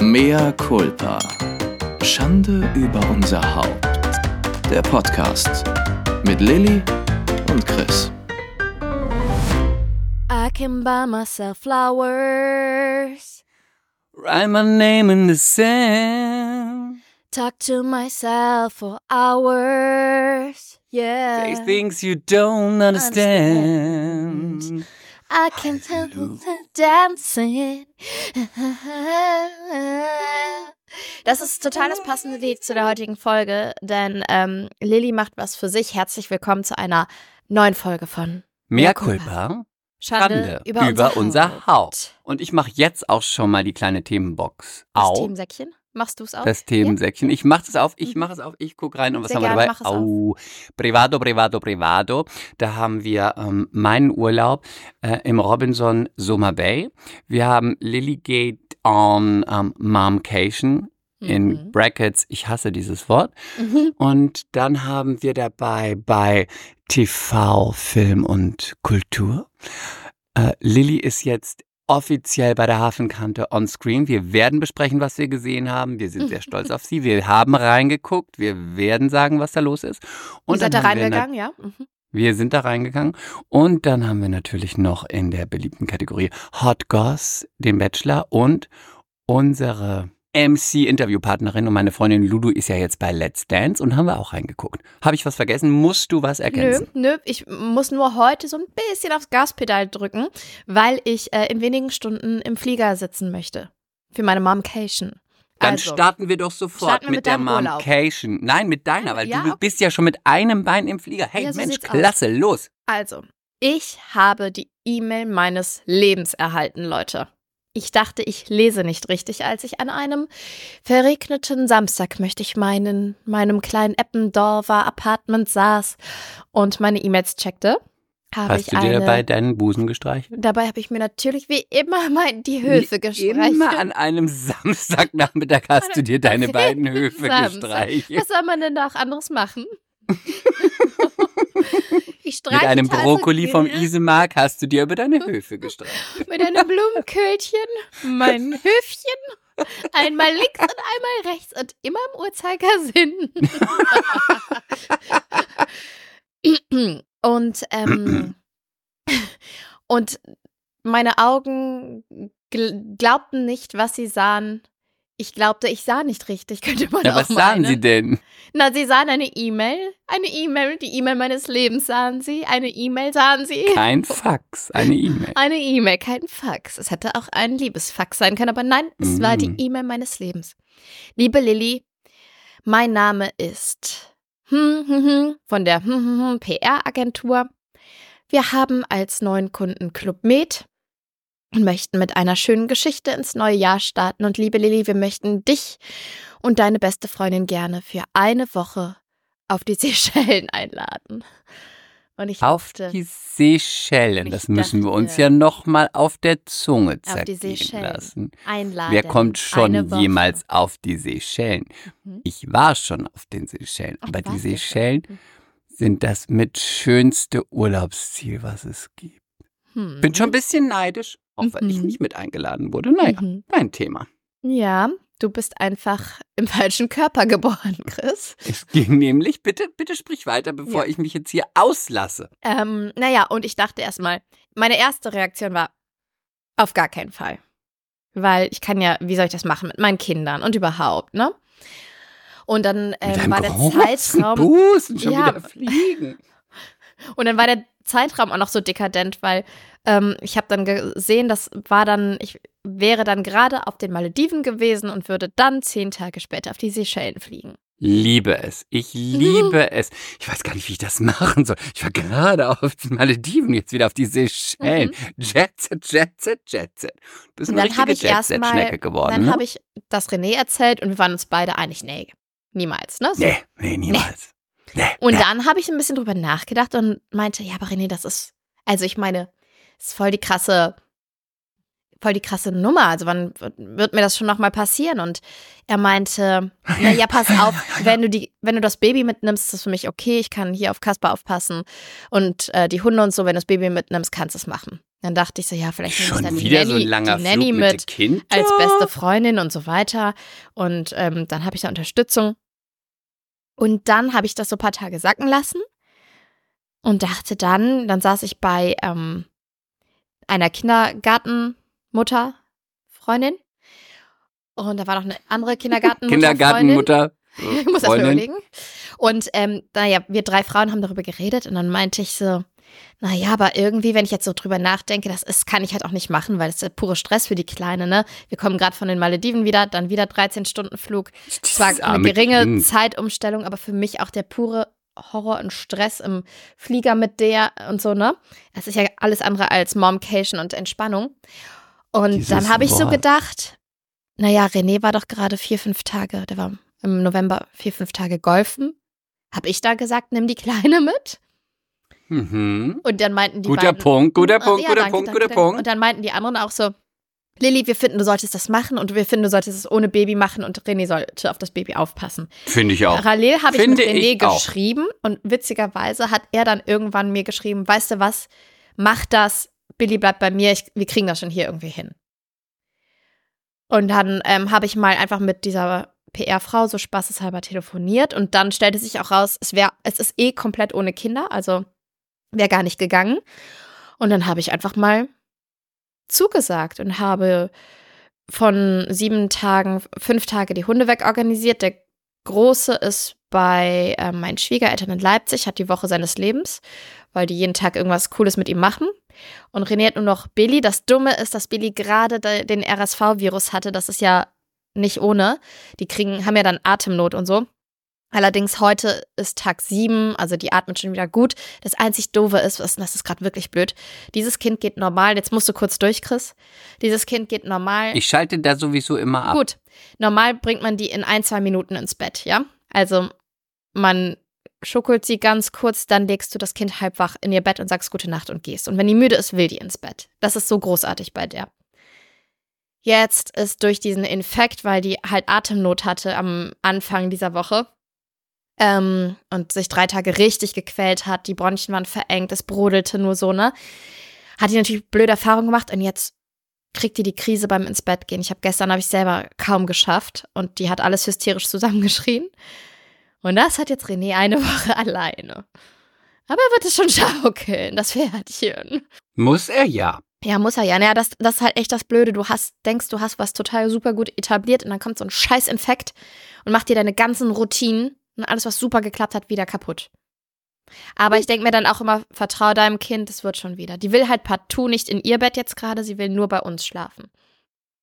Mea culpa. Schande über unser Haupt. Der Podcast mit Lilly und Chris. I can buy myself flowers, Write my name in the sand. talk to myself for hours. Yeah. Say things you don't understand. I can tell you dancing. Das ist total das passende Lied zu der heutigen Folge, denn ähm, Lilly macht was für sich. Herzlich willkommen zu einer neuen Folge von Mehr Culpa. Schande, Schande über, über, unser Haupt. Haupt. Und ich mache jetzt auch schon mal die kleine Themenbox Das auf. Themensäckchen. Machst du es auch? Das Themensäckchen. Ich mache es auf, ich mache es auf, ich gucke rein und was Sehr haben wir dabei? mach es auf. Au, Privado, Privado, Privado. Da haben wir ähm, meinen Urlaub äh, im Robinson Summer Bay. Wir haben Lillygate on ähm, Momcation in Mhm. Brackets. Ich hasse dieses Wort. Mhm. Und dann haben wir dabei bei TV, Film und Kultur. Äh, Lilly ist jetzt offiziell bei der Hafenkante on screen. Wir werden besprechen, was wir gesehen haben. Wir sind sehr stolz auf sie. Wir haben reingeguckt. Wir werden sagen, was da los ist. Und Und seid da reingegangen, ja? Mhm. wir sind da reingegangen und dann haben wir natürlich noch in der beliebten Kategorie Hot Goss den Bachelor und unsere MC-Interviewpartnerin und meine Freundin Lulu ist ja jetzt bei Let's Dance und haben wir auch reingeguckt. Habe ich was vergessen? Musst du was Nö, ergänzen? nö, ich muss nur heute so ein bisschen aufs Gaspedal drücken, weil ich äh, in wenigen Stunden im Flieger sitzen möchte. Für meine Momcation. Dann also, starten wir doch sofort wir mit, mit der. Momcation. Nein, mit deiner, weil Ja, du bist ja schon mit einem Bein im Flieger. Hey Ja, so Mensch, sieht's aus. klasse, los. also, ich habe die E-Mail meines Lebens erhalten, Leute. Ich dachte, ich lese nicht richtig, als ich an einem verregneten Samstag, möchte ich meinen, meinem kleinen Eppendorfer Apartment saß und meine E-Mails checkte. Habe Hast ich du dir eine, dabei deinen Busen gestreichelt? Dabei habe ich mir natürlich wie immer mal die Höfe Wie gestreichelt. Immer an einem Samstagnachmittag hast du dir deine beiden Höfe Samstag. gestreichelt. Was soll man denn da auch anderes machen? Mit einem also Brokkoli vom Isemark hast du dir über deine Höfe gestreichelt. Mit einem Blumenköhlchen, mein Höfchen, einmal links und einmal rechts und immer im Uhrzeigersinn. und, ähm, und meine Augen gl glaubten nicht, was sie sahen. Ich glaubte, ich sah nicht richtig, könnte man Ja, auch was sahen meinen. sie denn? Na, sie sahen eine E-Mail. Eine E-Mail, die E-Mail meines Lebens sahen sie. Eine E-Mail sahen sie. Kein Fax, eine E-Mail. Eine E-Mail, kein Fax. Es hätte auch ein Liebesfax sein können, aber nein, es war die Mm. E-Mail meines Lebens. Liebe Lilly, mein Name ist hm, hm, hm, von der PR-Agentur. Wir haben als neuen Kunden Club Med und möchten mit einer schönen Geschichte ins neue Jahr starten. Und liebe Lilly, wir möchten dich und deine beste Freundin gerne für eine Woche auf die Seychellen einladen. Und ich Auf dachte, die Seychellen, das müssen wir uns dachte- ja nochmal auf der Zunge Auf die zergehen Seychellen. lassen. einladen. Wer kommt schon jemals auf die Seychellen? Mhm. Ich war schon auf den Seychellen, Ach, aber die? Seychellen Mhm. sind das mit schönste Urlaubsziel, was es gibt. Hm. Bin schon ein bisschen neidisch, auch wenn ich Mhm. nicht mit eingeladen wurde. Naja, Mhm. mein Thema. Ja, du bist einfach im falschen Körper geboren, Chris. Es ging nämlich, bitte, bitte sprich weiter, bevor Ja. ich mich jetzt hier auslasse. Ähm, naja, und ich dachte erstmal, meine erste Reaktion war, auf gar keinen Fall. Weil ich kann ja, wie soll ich das machen mit meinen Kindern und überhaupt, ne? Und dann ähm, war der Zeitraum. Busen schon Ja. wieder fliegen. Und dann war der Zeitraum auch noch so dekadent, weil ähm, ich habe dann gesehen, das war dann, ich wäre dann gerade auf den Malediven gewesen und würde dann zehn Tage später auf die Seychellen fliegen. Liebe es. Ich liebe es. Ich weiß gar nicht, wie ich das machen soll. Ich war gerade auf den Malediven, jetzt wieder auf die Seychellen. Jetset, Jetset, Jetset. Du bist eine dann habe richtige ich erstmal, Jetset-Schnecke geworden. dann ne? habe ich das René erzählt und wir waren uns beide einig, nee, niemals, ne? So. Nee, nee, niemals. Und dann habe ich ein bisschen drüber nachgedacht und meinte, ja, aber René, das ist, also ich meine, das ist voll die krasse, voll die krasse Nummer. Also wann wird mir das schon nochmal passieren? Und er meinte, na ja, pass auf, wenn du die, wenn du das Baby mitnimmst, ist das für mich okay. Ich kann hier auf Kasper aufpassen und äh, die Hunde und so, wenn du das Baby mitnimmst, kannst du es machen. Dann dachte ich so, ja, vielleicht nehme ich Schon dann die wieder Nanny, so die Nanny mit mit als beste Freundin und so weiter. Und ähm, dann habe ich da Unterstützung. Und dann habe ich das so ein paar Tage sacken lassen und dachte dann, dann saß ich bei ähm, einer Kindergartenmutter, Freundin. Und da war noch eine andere Kindergartenmutter. Kindergartenmutter. Ich muss erst mal Freundin. überlegen. Und ähm, naja, wir drei Frauen haben darüber geredet und dann meinte ich so, naja, aber irgendwie, wenn ich jetzt so drüber nachdenke, das ist, kann ich halt auch nicht machen, weil es ist der pure Stress für die Kleine, ne? Wir kommen gerade von den Malediven wieder, dann wieder 13 Stunden Flug. Zwar Dieses eine geringe Kind. Zeitumstellung, aber für mich auch der pure Horror und Stress im Flieger mit der und so, ne? Das ist ja alles andere als Momcation und Entspannung. Und Dieses dann habe ich so gedacht, naja, René war doch gerade vier, fünf Tage, der war im November vier, fünf Tage golfen. Habe ich da gesagt, nimm die Kleine mit? Mhm. Und dann meinten die Guter beiden, Punkt, guter Punkt, ja, guter danke, Punkt, danke, guter danke. Punkt. Und dann meinten die anderen auch so, Lilly, wir finden, du solltest das machen und wir finden, du solltest es ohne Baby machen und René sollte auf das Baby aufpassen. Finde ich auch. Parallel habe ich mit René ich auch. geschrieben und witzigerweise hat er dann irgendwann mir geschrieben, weißt du was, mach das, Billy bleibt bei mir, ich, wir kriegen das schon hier irgendwie hin. Und dann ähm, habe ich mal einfach mit dieser PR-Frau so spaßeshalber telefoniert und dann stellte sich auch raus, es wäre, es ist eh komplett ohne Kinder, also wäre gar nicht gegangen. Und dann habe ich einfach mal zugesagt und habe von sieben Tagen, fünf Tage die Hunde wegorganisiert. Der Große ist bei äh, meinen Schwiegereltern in Leipzig, hat die Woche seines Lebens, weil die jeden Tag irgendwas Cooles mit ihm machen. Und René hat nur noch Billy. Das Dumme ist, dass Billy gerade de- den RSV-Virus hatte. Das ist ja nicht ohne. Die kriegen, haben ja dann Atemnot und so. Allerdings heute ist Tag sieben, also die atmet schon wieder gut. Das einzig Doofe ist, was- das ist gerade wirklich blöd. Dieses Kind geht normal. Jetzt musst du kurz durch, Chris. Dieses Kind geht normal. Ich schalte da sowieso immer ab. Gut. Normal bringt man die in ein, zwei Minuten ins Bett, ja? Also man schuckelt sie ganz kurz, dann legst du das Kind halb wach in ihr Bett und sagst gute Nacht und gehst. Und wenn die müde ist, will die ins Bett. Das ist so großartig bei der. Jetzt ist durch diesen Infekt, weil die halt Atemnot hatte am Anfang dieser Woche ähm, und sich drei Tage richtig gequält hat, die Bronchien waren verengt, es brodelte nur so, ne? Hat die natürlich blöde Erfahrungen gemacht und jetzt kriegt die die Krise beim ins Bett gehen. Ich habe gestern habe ich selber kaum geschafft und die hat alles hysterisch zusammengeschrien. Und das hat jetzt René eine Woche alleine. Aber er wird es schon schaukeln, das Pferdchen. Muss er ja. Ja, muss er ja. Naja, das, das ist halt echt das Blöde. Du hast, denkst, du hast was total super gut etabliert und dann kommt so ein scheiß Infekt und macht dir deine ganzen Routinen und alles, was super geklappt hat, wieder kaputt. Aber ich denke mir dann auch immer, vertrau deinem Kind, es wird schon wieder. Die will halt partout nicht in ihr Bett jetzt gerade, sie will nur bei uns schlafen.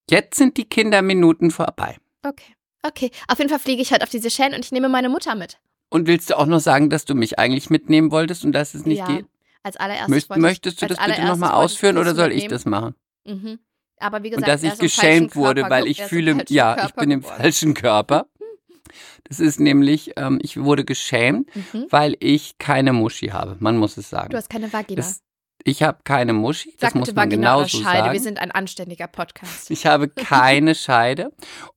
Jetzt sind die Kinderminuten vorbei. Okay. Okay. Auf jeden Fall fliege ich halt auf diese Seychellen und ich nehme meine Mutter mit. Und willst du auch noch sagen, dass du mich eigentlich mitnehmen wolltest und dass es nicht ja. geht? Als allererstes. Möcht, ich- möchtest du das bitte nochmal ich ausführen oder soll ich mitnehmen. das machen? Mhm. Aber wie gesagt, Und dass ich geschämt wurde, weil ich fühle, ja, ich bin im falschen Körper. Das ist nämlich, ähm, ich wurde geschämt, Mhm. weil ich keine Muschi habe. Man muss es sagen. Du hast keine Vagina. Das, ich habe keine Muschi, das Sag muss bitte man Vagina genauso Scheide. sagen. Wir sind ein anständiger Podcast. Ich habe keine Scheide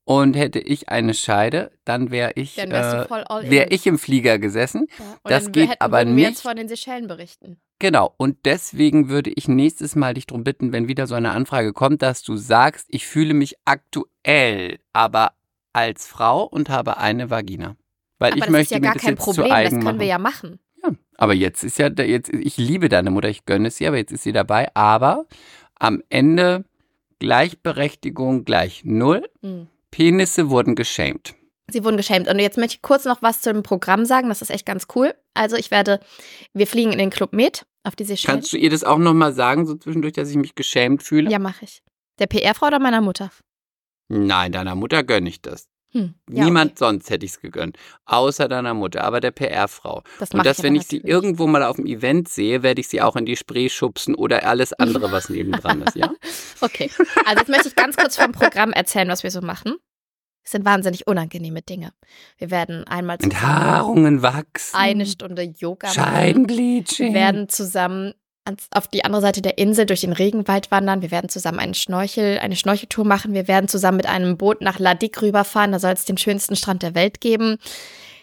und hätte ich eine Scheide, dann wäre ich, Dann äh, wäre ich im Flieger gesessen. Ja. Das dann geht hätten, aber würden wir jetzt nicht. von den Seychellen berichten. Genau, und deswegen würde ich nächstes Mal dich darum bitten, wenn wieder so eine Anfrage kommt, dass du sagst, ich fühle mich aktuell aber als Frau und habe eine Vagina. Weil Aber ich das möchte ist ja gar kein Problem, das können machen. wir ja machen. Ja, aber jetzt ist ja, jetzt, ich liebe deine Mutter, ich gönne es sie, aber jetzt ist sie dabei. Aber am Ende Gleichberechtigung gleich null. Mhm. Penisse wurden geschämt. Sie wurden geschämt. Und jetzt möchte ich kurz noch was zum Programm sagen. Das ist echt ganz cool. Also ich werde, wir fliegen in den Club Med auf die Seychellen. Kannst du ihr das auch nochmal sagen, so zwischendurch, dass ich mich geschämt fühle? Ja, mache ich. Der PR-Frau oder meiner Mutter? Nein, deiner Mutter gönne ich das. Hm. Ja, Niemand okay. sonst hätte ich es gegönnt. Außer deiner Mutter, aber der PR-Frau. Das Und dass, ich wenn ich sie natürlich. irgendwo mal auf dem Event sehe, werde ich sie auch in die Spree schubsen oder alles andere, was nebendran ist, ja? Okay. Also jetzt möchte ich ganz kurz vom Programm erzählen, was wir so machen. Es sind wahnsinnig unangenehme Dinge. Wir werden einmal zusammen Enthaarungen wachsen. eine Stunde Yoga machen. Scheidenbleaching. Wir werden zusammen ans- auf die andere Seite der Insel durch den Regenwald wandern. Wir werden zusammen einen Schnorchel, eine Schnorcheltour machen. Wir werden zusammen mit einem Boot nach Ladik rüberfahren. Da soll es den schönsten Strand der Welt geben.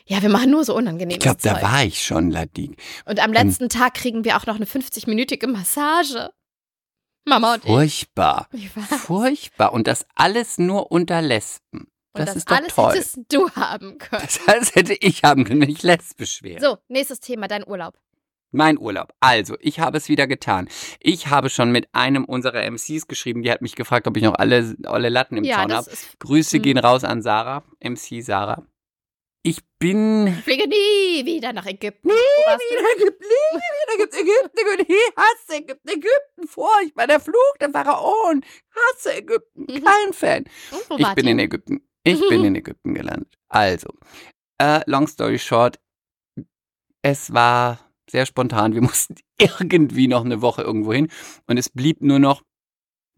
Ja, wir machen nur so unangenehmes ich glaube, da war ich schon, Ladik. Und am letzten Tag kriegen wir auch noch eine 50-minütige Massage. Mama und ich. Furchtbar. Wie war's? Furchtbar. Und das alles nur unter Lesben. Und Das, das ist doch alles toll. hättest du haben können. Das alles hätte ich haben können, wenn ich lesbisch wäre. So, nächstes Thema, dein Urlaub. Mein Urlaub. Also, ich habe es wieder getan. Ich habe schon mit einem unserer MCs geschrieben, die hat mich gefragt, ob ich noch alle, alle Latten im ja, Zaun habe. Grüße gehen raus an Sarah, MC Sarah. Ich bin. Ich fliege nie wieder nach Ägypten. Nie wieder Ägypten, nie wieder Ägypten, Ägypten, Ägypten, ich hasse Ägypten, Ägypten, furchtbar, der Fluch der Pharaonen, hasse Ägypten, Mhm. kein Fan. Ich bin in Ägypten. Ich bin in Ägypten gelandet. Also, äh, long story short, es war sehr spontan. Wir mussten irgendwie noch eine Woche irgendwo hin und es blieb nur noch,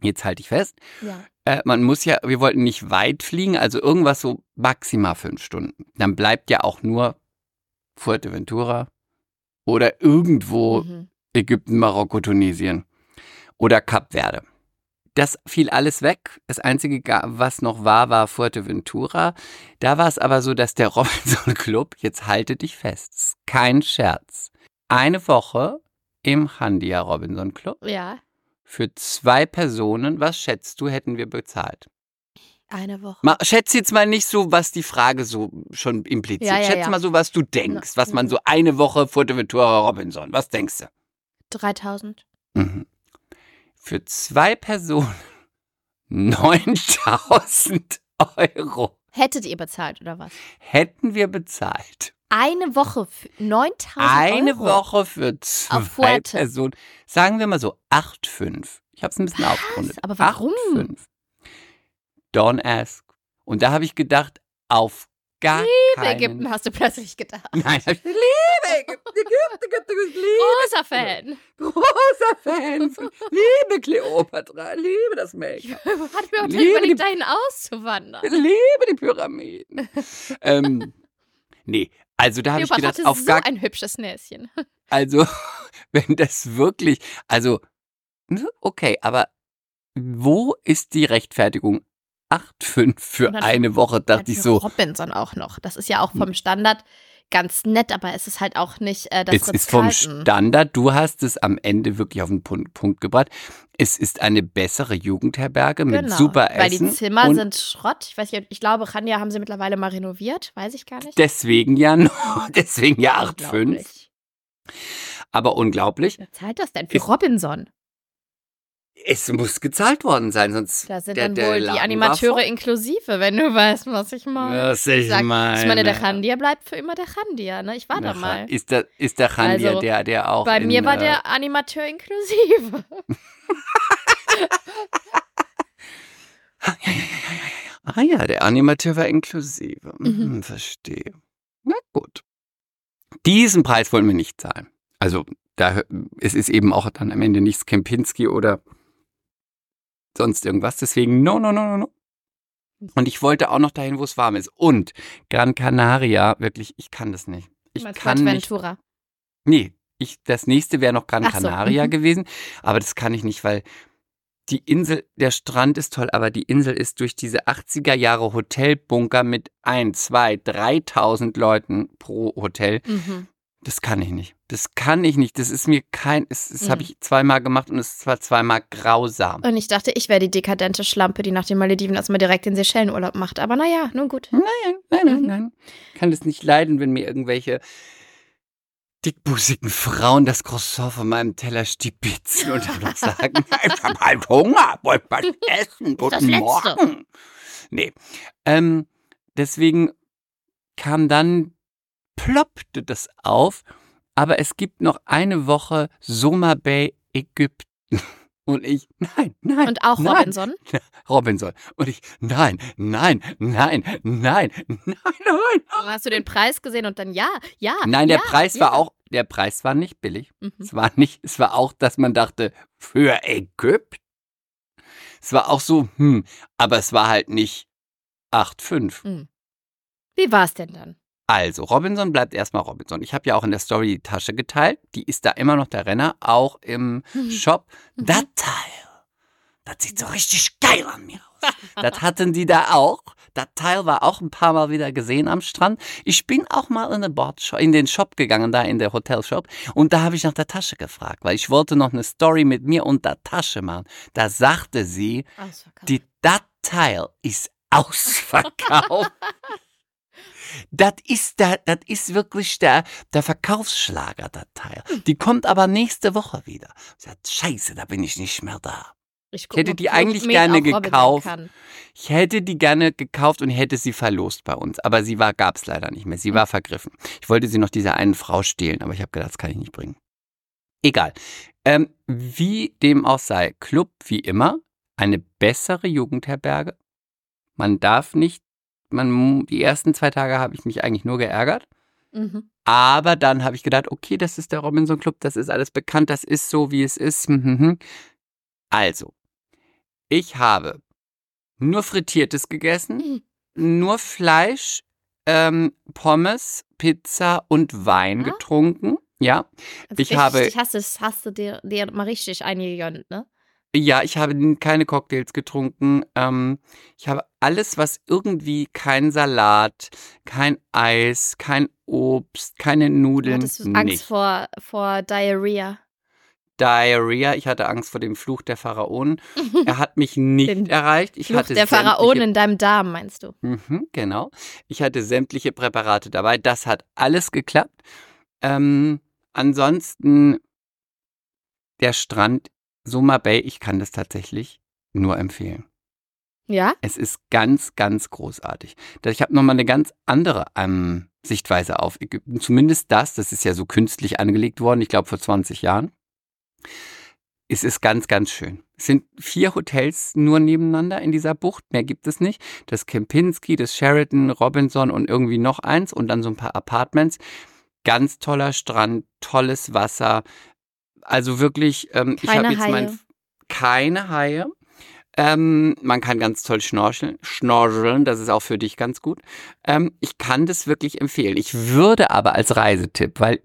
jetzt halte ich fest, Ja. äh, man muss ja, wir wollten nicht weit fliegen, also irgendwas so maximal fünf Stunden. Dann bleibt ja auch nur Fuerteventura oder irgendwo Mhm. Ägypten, Marokko, Tunesien oder Kap Verde. Das fiel alles weg. Das Einzige, was noch war, war Fuerteventura. Da war es aber so, dass der Robinson Club, jetzt halte dich fest, kein Scherz, eine Woche im Handia Robinson Club Ja, für zwei Personen, was schätzt du, hätten wir bezahlt? eine Woche. Mal, schätz jetzt mal nicht so, was die Frage so schon impliziert. Ja, ja, schätz ja. mal so, was du denkst, was man mhm. so eine Woche Fuerteventura Robinson, was denkst du? 3000. Mhm. Für zwei Personen 9000 Euro Hättet ihr bezahlt oder was? hätten wir bezahlt. Eine Woche für 9000 Eine Euro. Woche für zwei. Personen. Sagen wir mal so 8,5. Ich habe es ein bisschen Was? aufgerundet. Aber warum? 8,5. Don't ask. Und da habe ich gedacht, auf gar Liebe keinen Ägypten hast du plötzlich gedacht. Nein, ich liebe Ägypten, Ägypten, Ägypten, ich liebe Großer Fan. Großer Fan. Liebe Kleopatra, liebe das Make-up. Hat mir auch Liebe überlegt, die- dahin auszuwandern. liebe die Pyramiden. ähm, nee, also da habe ich gedacht, auf so gar ein hübsches Näschen. also wenn das wirklich, also ne, okay, aber wo ist die Rechtfertigung? 8,5 für eine Woche, dachte ich so. Robinson auch noch. Das ist ja auch vom Standard ganz nett, aber es ist halt auch nicht äh, das Es ist vom. Standard, du hast es am Ende wirklich auf den Punkt, Punkt gebracht. Es ist eine bessere Jugendherberge mit Genau, super Weil Essen. die Zimmer sind Schrott. Ich weiß nicht, ich glaube, Rania haben sie mittlerweile mal renoviert. Weiß ich gar nicht. deswegen ja noch, deswegen ja 8,5. Unglaublich. Aber unglaublich. Wer zahlt das denn für Ist- Robinson? Es muss gezahlt worden sein, sonst. Da sind der, dann wohl die Animateure inklusive, wenn du weißt, was ich meine. Was ich Sag, meine. Ich meine, der Chandia bleibt für immer der Chandia, ne? Ich war da Der mal. Chan- Ist der, ist der Chandia Also, der, der auch. Bei in, mir war äh, der Animateur inklusive. Ah ja, der Animateur war inklusive. Mhm. Mhm. Verstehe. Na gut. Diesen Preis wollen wir nicht zahlen. Also, da, es ist eben auch dann am Ende nichts Kempinski oder sonst irgendwas. Deswegen, no, no, no, no, no. Und ich wollte auch noch dahin, wo es warm ist. Und Gran Canaria, wirklich, ich kann das nicht. Ich meinst kann nicht. Fuerteventura. Nee, ich, das nächste wäre noch Gran Ach so, Canaria mhm. gewesen, aber das kann ich nicht, weil die Insel, der Strand ist toll, aber die Insel ist durch diese 80er Jahre Hotelbunker mit ein, zwei, 3000 Leuten pro Hotel. Mhm. Das kann ich nicht. Das kann ich nicht. Das ist mir kein, das, das habe Mhm. ich zweimal gemacht und es war zweimal grausam. Und ich dachte, ich wäre die dekadente Schlampe, die nach den Malediven erstmal direkt den Seychellenurlaub macht. Aber naja, nun gut. Nein, nein, nein, Mhm. nein. Ich kann das nicht leiden, wenn mir irgendwelche dickbusigen Frauen das Croissant von meinem Teller stibitzen und dann sagen, ich habe halt Hunger, wollt was essen, guten. Morgen. Nee, ähm, deswegen kam dann, ploppte das auf, aber es gibt noch eine Woche Soma Bay Ägypten. Und ich, nein, nein. Und auch nein. Robinson. Robinson. Und ich, nein, nein, nein, nein, nein, nein. Hast du den Preis gesehen und dann ja, ja. Nein, der ja, Preis ja. war auch, der Preis war nicht billig. Mhm. Es war nicht, es war auch, dass man dachte, für Ägypten. Es war auch so, hm, aber es war halt nicht 8,5. Wie war es denn dann? Also, Robinson bleibt erstmal Robinson. Ich habe ja auch in der Story die Tasche geteilt. Die ist da immer noch der Renner, auch im Mhm. Shop. Mhm. Das Teil, das sieht so richtig geil an mir aus. das hatten die da auch. Das Teil war auch ein paar Mal wieder gesehen am Strand. Ich bin auch mal in, in den Shop gegangen, da in der Hotelshop. Und da habe ich nach der Tasche gefragt, weil ich wollte noch eine Story mit mir und der Tasche machen. Da sagte sie, die, das Teil ist ausverkauft. Das ist, der, das ist wirklich der, der Verkaufsschlager, das Teil. Die kommt aber nächste Woche wieder. Sagt, Scheiße, da bin ich nicht mehr da. Ich, ich hätte die eigentlich gerne gekauft. Ich hätte die gerne gekauft und hätte sie verlost bei uns. Aber sie war, gab es leider nicht mehr. Sie war vergriffen. Ich wollte sie noch dieser einen Frau stehlen, aber ich habe gedacht, das kann ich nicht bringen. Egal. Ähm, wie dem auch sei, Club wie immer, eine bessere Jugendherberge. Man darf nicht man, die ersten zwei Tage habe ich mich eigentlich nur geärgert. Mhm. Aber dann habe ich gedacht, okay, das ist der Robinson Club, das ist alles bekannt, das ist so, wie es ist. Mhm. Also, ich habe nur Frittiertes gegessen, mhm. nur Fleisch, ähm, Pommes, Pizza und Wein ah. getrunken. Ja, also ich habe. Hast du, hast du dir, dir mal richtig eingegönnt, ne? Ja, ich habe keine Cocktails getrunken. Ähm, ich habe alles, was irgendwie kein Salat, kein Eis, kein Obst, keine Nudeln. Hattest du Angst nicht. vor, vor Diarrhea? Diarrhea. Ich hatte Angst vor dem Fluch der Pharaonen. Er hat mich nicht Den erreicht. Ich Fluch hatte der Pharaonen in deinem Darm, meinst du? Mhm, genau. Ich hatte sämtliche Präparate dabei. Das hat alles geklappt. Ähm, ansonsten, der Strand Soma Bay, ich kann das tatsächlich nur empfehlen. Ja? Es ist ganz, ganz großartig. Ich habe nochmal eine ganz andere ähm, Sichtweise auf Ägypten. Zumindest das, das ist ja so künstlich angelegt worden, ich glaube vor 20 Jahren. Es ist ganz, ganz schön. Es sind vier Hotels nur nebeneinander in dieser Bucht, mehr gibt es nicht. Das Kempinski, das Sheraton, Robinson und irgendwie noch eins und dann so ein paar Apartments. Ganz toller Strand, tolles Wasser, also wirklich, ähm, ich habe jetzt Haie. mein keine Haie. Ähm, man kann ganz toll schnorcheln, schnorcheln, das ist auch für dich ganz gut. Ähm, ich kann das wirklich empfehlen. Ich würde aber als Reisetipp, weil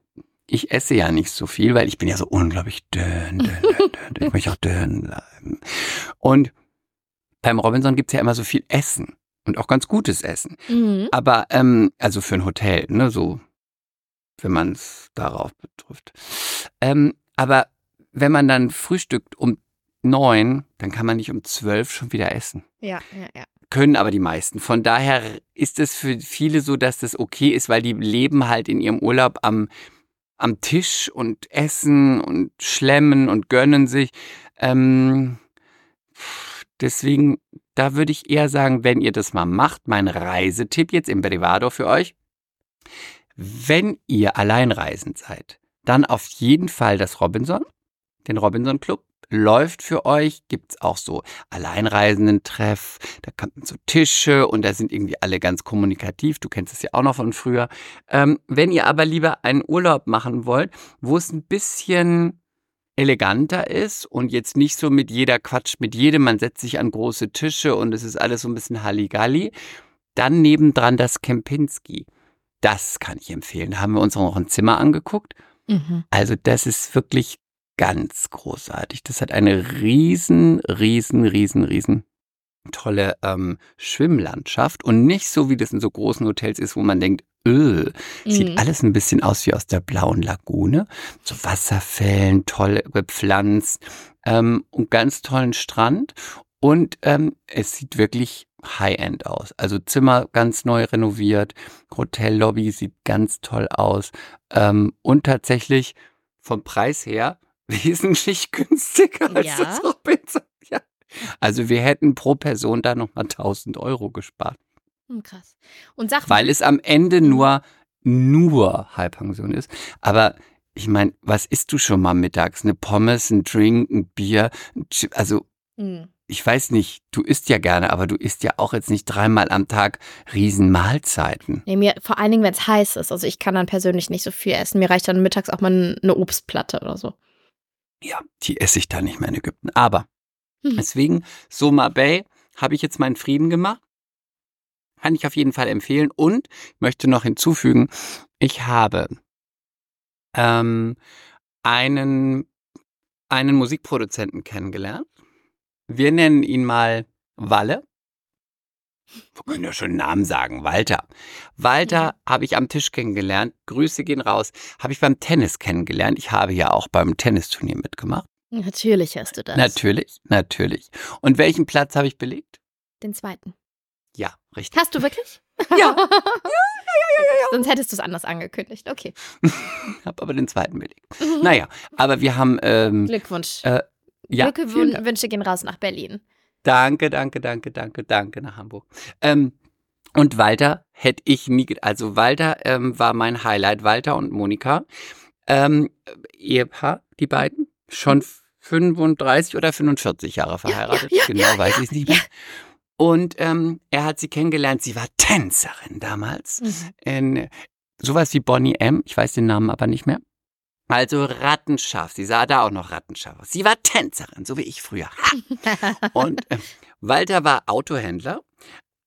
ich esse ja nicht so viel, weil ich bin ja so unglaublich dünn, dünn, dünn, dünn. Ich möchte auch dünn bleiben. Und beim Robinson gibt's ja immer so viel Essen und auch ganz gutes Essen. Mhm. Aber, ähm, also für ein Hotel, ne, so, wenn man es darauf betrifft. Ähm, aber wenn man dann frühstückt um neun, dann kann man nicht um zwölf schon wieder essen. Ja, ja, ja. Können aber die meisten. Von daher ist es für viele so, dass das okay ist, weil die leben halt in ihrem Urlaub am, am Tisch und essen und schlemmen und gönnen sich. Ähm, deswegen, da würde ich eher sagen, wenn ihr das mal macht, mein Reisetipp jetzt im Privado für euch. Wenn ihr alleinreisend seid, dann auf jeden Fall das Robinson, den Robinson Club. Läuft für euch, gibt's auch so Alleinreisenden-Treff, da kommen so Tische und da sind irgendwie alle ganz kommunikativ. Du kennst es ja auch noch von früher. Ähm, wenn ihr aber lieber einen Urlaub machen wollt, wo es ein bisschen eleganter ist und jetzt nicht so mit jeder Quatsch mit jedem, man setzt sich an große Tische und es ist alles so ein bisschen Halligalli, dann nebendran das Kempinski. Das kann ich empfehlen. Da haben wir uns auch noch ein Zimmer angeguckt Mhm. Also das ist wirklich ganz großartig. Das hat eine riesen, riesen, riesen, riesen tolle ähm, Schwimmlandschaft und nicht so, wie das in so großen Hotels ist, wo man denkt, öh, sieht mhm. alles ein bisschen aus wie aus der blauen Lagune. So Wasserfällen, toll bepflanzt ähm, und ganz tollen Strand. Und ähm, es sieht wirklich High-End aus. Also Zimmer ganz neu renoviert, Hotellobby sieht ganz toll aus ähm, und tatsächlich vom Preis her wesentlich günstiger als ja. das Robinson. Ja. Also wir hätten pro Person da nochmal 1000 Euro gespart. Hm, krass. Und sag Weil es am Ende mhm. nur, nur Halbpension ist. Aber ich meine, was isst du schon mal mittags? Eine Pommes, ein Drink, ein Bier, ein Chip, also mhm ich weiß nicht, du isst ja gerne, aber du isst ja auch jetzt nicht dreimal am Tag Riesenmahlzeiten. Nee, mir, vor allen Dingen, wenn es heiß ist. Also ich kann dann persönlich nicht so viel essen. Mir reicht dann mittags auch mal eine Obstplatte oder so. Ja, die esse ich dann nicht mehr in Ägypten. Aber hm. deswegen, Soma Bay, habe ich jetzt meinen Frieden gemacht. Kann ich auf jeden Fall empfehlen. Und ich möchte noch hinzufügen, ich habe ähm, einen, einen Musikproduzenten kennengelernt wir nennen ihn mal Walle. Wir können ja schon Namen sagen. Walter. Walter habe ich am Tisch kennengelernt. Grüße gehen raus. Habe ich beim Tennis kennengelernt. Ich habe ja auch beim Tennisturnier mitgemacht. Natürlich hast du das. Natürlich, natürlich. Und welchen Platz habe ich belegt? Den zweiten. Ja, richtig. Hast du wirklich? Ja. ja, ja, ja, ja. Sonst hättest du es anders angekündigt. Okay. Hab aber den zweiten belegt. Naja, aber wir haben. Ähm, Glückwunsch. äh, ja. Glückwünsche gehen raus nach Berlin. Danke, danke, danke, danke, danke nach Hamburg. Ähm, und Walter hätte ich nie, ge- also Walter ähm, war mein Highlight, Walter und Monika. Ähm, Ehepaar, die beiden, schon 35 oder 45 Jahre verheiratet, ja, genau ja, weiß ja, ich es nicht mehr. Und ähm, er hat sie kennengelernt, sie war Tänzerin damals. Mhm. In sowas wie Bonnie M., ich weiß den Namen aber nicht mehr. Also rattenscharf, sie sah da auch noch rattenscharf aus. Sie war Tänzerin, so wie ich früher. Ha! Und äh, Walter war Autohändler,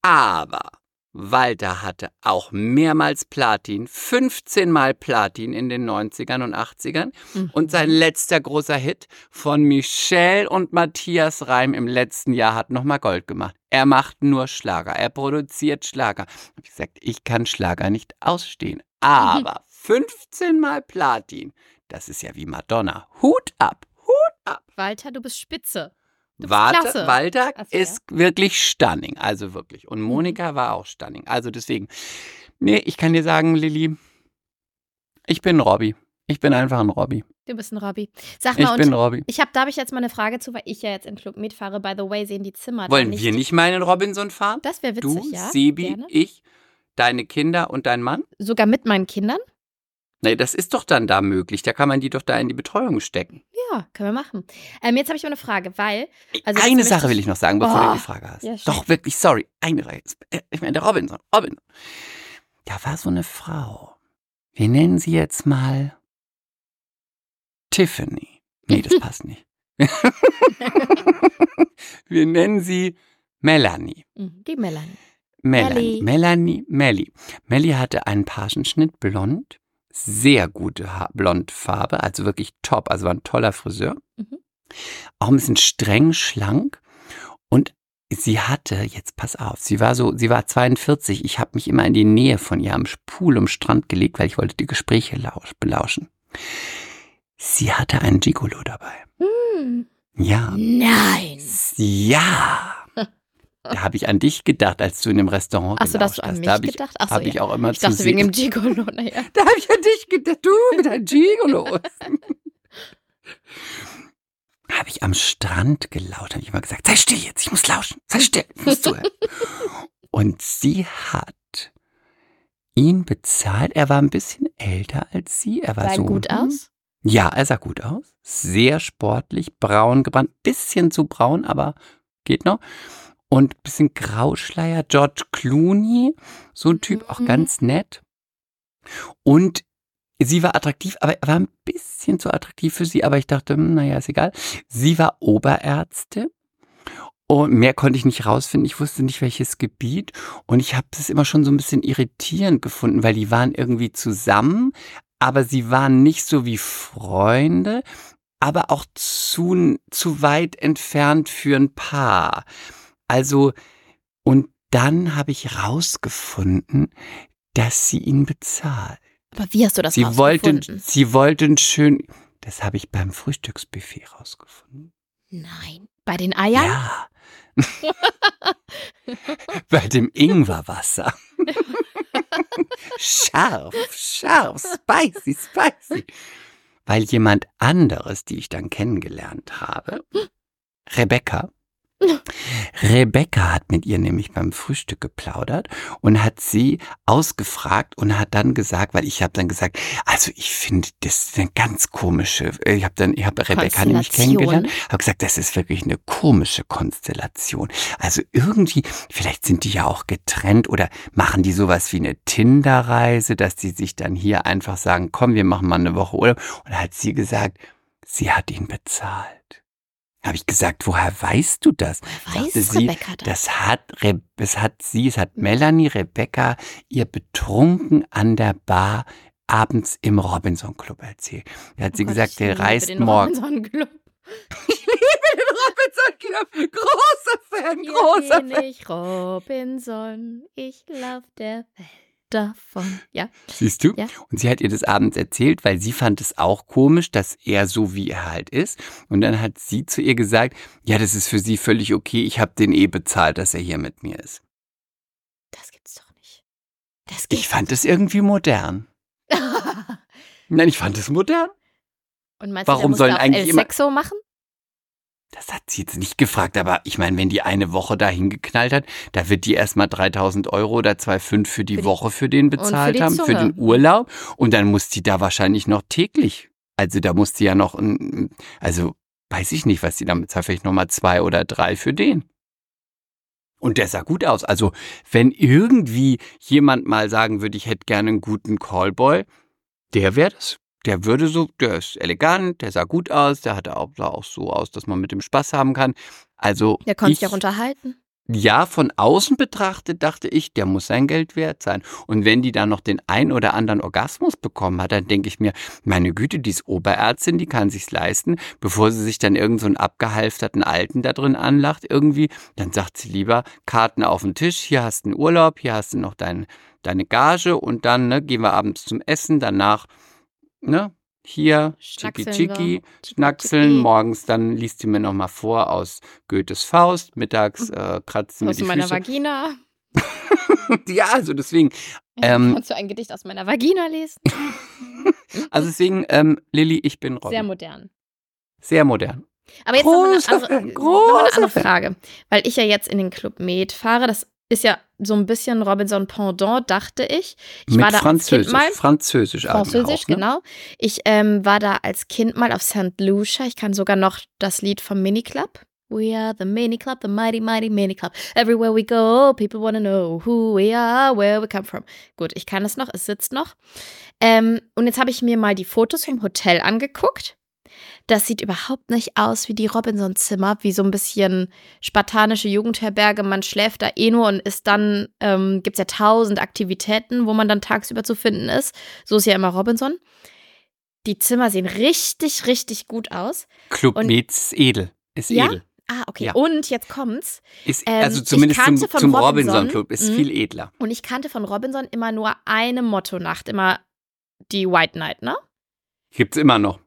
aber Walter hatte auch mehrmals Platin, 15 Mal Platin in den 90ern und 80ern. Mhm. Und sein letzter großer Hit von Michelle und Matthias Reim im letzten Jahr hat nochmal Gold gemacht. Er macht nur Schlager, er produziert Schlager. Ich gesagt, ich kann Schlager nicht ausstehen. Aber 15 Mal Platin, das ist ja wie Madonna. Hut ab, Hut ab. Walter, du bist spitze. Du bist Warte, klasse. Walter so, ist wirklich stunning, also wirklich. Und Monika war auch stunning. Also deswegen, nee, ich kann dir sagen, Lilly, ich bin Robby. Ich bin einfach ein Robby. Du bist ein Robby. Sag Ich mal, bin und Robby. ich habe, da habe ich jetzt mal eine Frage zu, weil ich ja jetzt in Club mitfahre. By the way, sehen die Zimmer Wollen nicht. wir nicht mal einen Robinson fahren? Das wäre witzig, Du, ja. Sebi, Gerne. ich, deine Kinder und dein Mann? Sogar mit meinen Kindern? Nee, das ist doch dann da möglich. Da kann man die doch da in die Betreuung stecken. Ja, können wir machen. Ähm, jetzt habe ich mal eine Frage, weil. Also eine Sache will ich noch sagen, bevor Oh. du die Frage hast. Ja, doch, wirklich, sorry. Eine Sache. Ich meine, der Robinson. Robinson. Da war so eine Frau. Wir nennen sie jetzt mal Tiffany. Nee, das passt nicht. Wir nennen sie Melanie. Mhm, Die Melanie. Melanie. Melanie. Melli. Melli hatte einen Pagenschnitt blond. Sehr gute ha Blondfarbe, also wirklich top. Also war ein toller Friseur. Mhm. Auch ein bisschen streng, schlank. Und sie hatte, jetzt pass auf, sie war so, sie war 42. Ich habe mich immer in die Nähe von ihr am Pool am Strand gelegt, weil ich wollte die Gespräche lausch, belauschen. Sie hatte einen Gigolo dabei. Hm. Ja. Nein. Ja. Da habe ich an dich gedacht, als du in dem Restaurant Achso, dass gelauscht du an hast. mich Da habe ich, gedacht hast. hab ich auch immer Ich zu dachte wegen dem Gigolo, naja. Da habe ich an dich gedacht, du mit deinen Gigolos. habe ich am Strand gelaut, habe ich immer gesagt, sei still jetzt, ich muss lauschen, sei still, ich muss zuhören. Und sie hat ihn bezahlt. Er war ein bisschen älter als sie. Er war Sah so gut aus? Ja, er sah gut aus. Sehr sportlich, braun gebrannt, bisschen zu braun, aber geht noch. Und bisschen Grauschleier, George Clooney, so ein Typ, auch Mhm. ganz nett. Und sie war attraktiv, aber er war ein bisschen zu attraktiv für sie, aber ich dachte, hm, naja, ist egal. Sie war Oberärztin. Und mehr konnte ich nicht rausfinden. Ich wusste nicht, welches Gebiet. Und ich habe das immer schon so ein bisschen irritierend gefunden, weil die waren irgendwie zusammen, aber sie waren nicht so wie Freunde, aber auch zu, zu weit entfernt für ein Paar. Also, und dann habe ich rausgefunden, dass sie ihn bezahlt. Aber wie hast du das Sie wollten, rausgefunden? sie wollten schön, das habe ich beim Frühstücksbuffet rausgefunden. Nein. Bei den Eiern? Ja. Bei dem Ingwerwasser. scharf, scharf, spicy, spicy. Weil jemand anderes, die ich dann kennengelernt habe, Rebecca, Rebecca hat mit ihr nämlich beim Frühstück geplaudert und hat sie ausgefragt und hat dann gesagt, weil ich habe dann gesagt, also ich finde, das ist eine ganz komische, ich habe dann, ich habe Rebecca nämlich kennengelernt, habe gesagt, das ist wirklich eine komische Konstellation. Also irgendwie, vielleicht sind die ja auch getrennt oder machen die sowas wie eine Tinder-Reise, dass die sich dann hier einfach sagen, komm, wir machen mal eine Woche Urlaub. Und da hat sie gesagt, sie hat ihn bezahlt. Habe ich gesagt, woher weißt du das? Weiß Sagte sie, Rebecca das? Das hat, Re es hat sie, es hat Melanie Rebecca ihr betrunken an der Bar abends im Robinson Club erzählt. Da hat sie Oh Gott, gesagt, ich der liebe reist den morgen. Robinson Club. Ich liebe den Robinson Club. Großer Fan, Hier großer bin Fan. ich Robinson, ich lauf der Welt davon. Ja, Siehst du? Ja. Und sie hat ihr das abends erzählt, weil sie fand es auch komisch, dass er so wie er halt ist. Und dann hat sie zu ihr gesagt, ja, das ist für sie völlig okay, ich habe den eh bezahlt, dass er hier mit mir ist. das gibt's doch nicht. Das Ich fand es irgendwie modern. Nein, ich fand es modern. Und meinst Warum du, der sollen eigentlich El immer- Sexo machen? Das hat sie jetzt nicht gefragt, aber ich meine, wenn die eine Woche da hingeknallt hat, da wird die erstmal 3000 Euro oder 2,5 für die Für die- Woche für den für bezahlt die haben, für Zunge. den Urlaub. Und dann muss die da wahrscheinlich noch täglich. Also da muss die ja noch, ein, also weiß ich nicht, was die da bezahlt, vielleicht nochmal zwei oder drei für den. Und der sah gut aus. Also wenn irgendwie jemand mal sagen würde, ich hätte gerne einen guten Callboy, der wäre das. Der würde so, der ist elegant, der sah gut aus, der hatte auch, sah auch so aus, dass man mit dem Spaß haben kann. Also Der konnte ich, sich auch unterhalten. ja, von außen betrachtet dachte ich, der muss sein Geld wert sein. Und wenn die dann noch den ein oder anderen Orgasmus bekommen hat, dann denke ich mir, meine Güte, die ist Oberärztin, die kann sich's leisten, bevor sie sich dann irgend so einen abgehalfterten Alten da drin anlacht irgendwie, dann sagt sie lieber, Karten auf den Tisch, hier hast du einen Urlaub, hier hast du noch dein, deine Gage und dann ne, gehen wir abends zum Essen, danach, ne, hier, Schnackseln Chiki. Schnackseln, morgens dann liest sie mir nochmal vor aus Goethes Faust, mittags äh, kratzt sie mir Aus die meiner Füße. Vagina. Ja, also deswegen, Ähm, Kannst du ein Gedicht aus meiner Vagina lesen? also deswegen, ähm, Lilly, ich bin Robin. Sehr modern. Sehr modern. Aber jetzt noch eine andere, noch eine andere. Frage. Weil ich ja jetzt in den Club Med fahre. Das ist ja so ein bisschen Robinson Pendant, dachte ich. Ich Mit war da als Französisch. Kind mal. Französisch, Französisch, auch, ne? genau. Ich ähm, war da als Kind mal auf St. Lucia. Ich kann sogar noch das Lied vom Miniclub. We are the Mini Club, the mighty, mighty Mini Club. Everywhere we go, people wanna know who we are, where we come from. Gut, ich kann es noch, es sitzt noch. Ähm, und jetzt habe ich mir mal die Fotos vom Hotel angeguckt. Das sieht überhaupt nicht aus wie die Robinson-Zimmer, wie so ein bisschen spartanische Jugendherberge. Man schläft da eh nur und ist dann, ähm, gibt es ja tausend Aktivitäten, wo man dann tagsüber zu finden ist. So ist ja immer Robinson. Die Zimmer sehen richtig, richtig gut aus. Club Und- Med ist edel. Ist Ja? edel. Ah, okay. Ja. Und jetzt kommt's. Ist, Ähm, also ich zumindest zum, zum Robinson, Robinson Club ist mhm. viel edler. Und ich kannte von Robinson immer nur eine Motto-Nacht, immer die White Night, ne? Gibt's immer noch.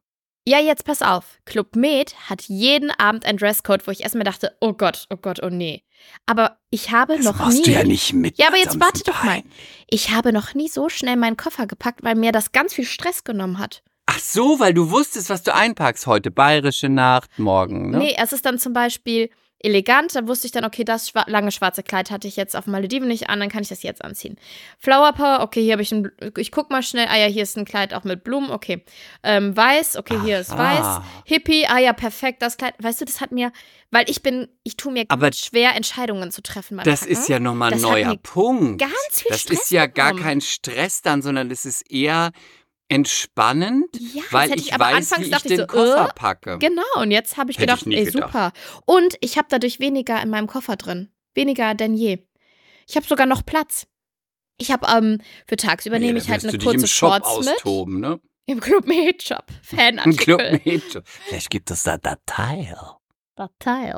Ja, jetzt pass auf. Club Med hat jeden Abend ein Dresscode, wo ich erstmal dachte, oh Gott, oh Gott, oh nee. Aber ich habe Das noch machst nie. du ja nicht mit. Ja, aber jetzt warte doch mal. Ich habe noch nie so schnell meinen Koffer gepackt, weil mir das ganz viel Stress genommen hat. Ach so, weil du wusstest, was du einpackst heute. Bayerische Nacht, morgen, ne? Nee, es ist dann zum Beispiel elegant. Da wusste ich dann, okay, das schwa lange schwarze Kleid hatte ich jetzt auf Malediven nicht an, dann kann ich das jetzt anziehen. Flower Power, okay, hier habe ich ein, ich guck mal schnell, ah ja, hier ist ein Kleid auch mit Blumen, okay. Ähm, weiß, okay, hier ist weiß. Aha. Hippie, ah ja, perfekt, das Kleid. Weißt du, das hat mir, weil ich bin, ich tue mir Aber schwer, Entscheidungen zu treffen beim Das Packen. ist ja nochmal ein neuer Punkt. ganz viel das Stress ist ja gar genommen. kein Stress dann, sondern es ist eher entspannend, Ja, weil ich aber weiß, anfangs wie ich ich den so, Koffer äh, packe. Genau, und jetzt habe ich Hätte gedacht, ich ey, gedacht. super. Und ich habe dadurch weniger in meinem Koffer drin. Weniger denn je. Ich habe sogar noch Platz. Ich habe ähm, für tagsüber nehme Nee, ich halt eine im kurze Shop Shorts mit. austoben, ne? Im Club Med Shop. Fanartikel. Club Med. Vielleicht gibt es da Datei. Teil.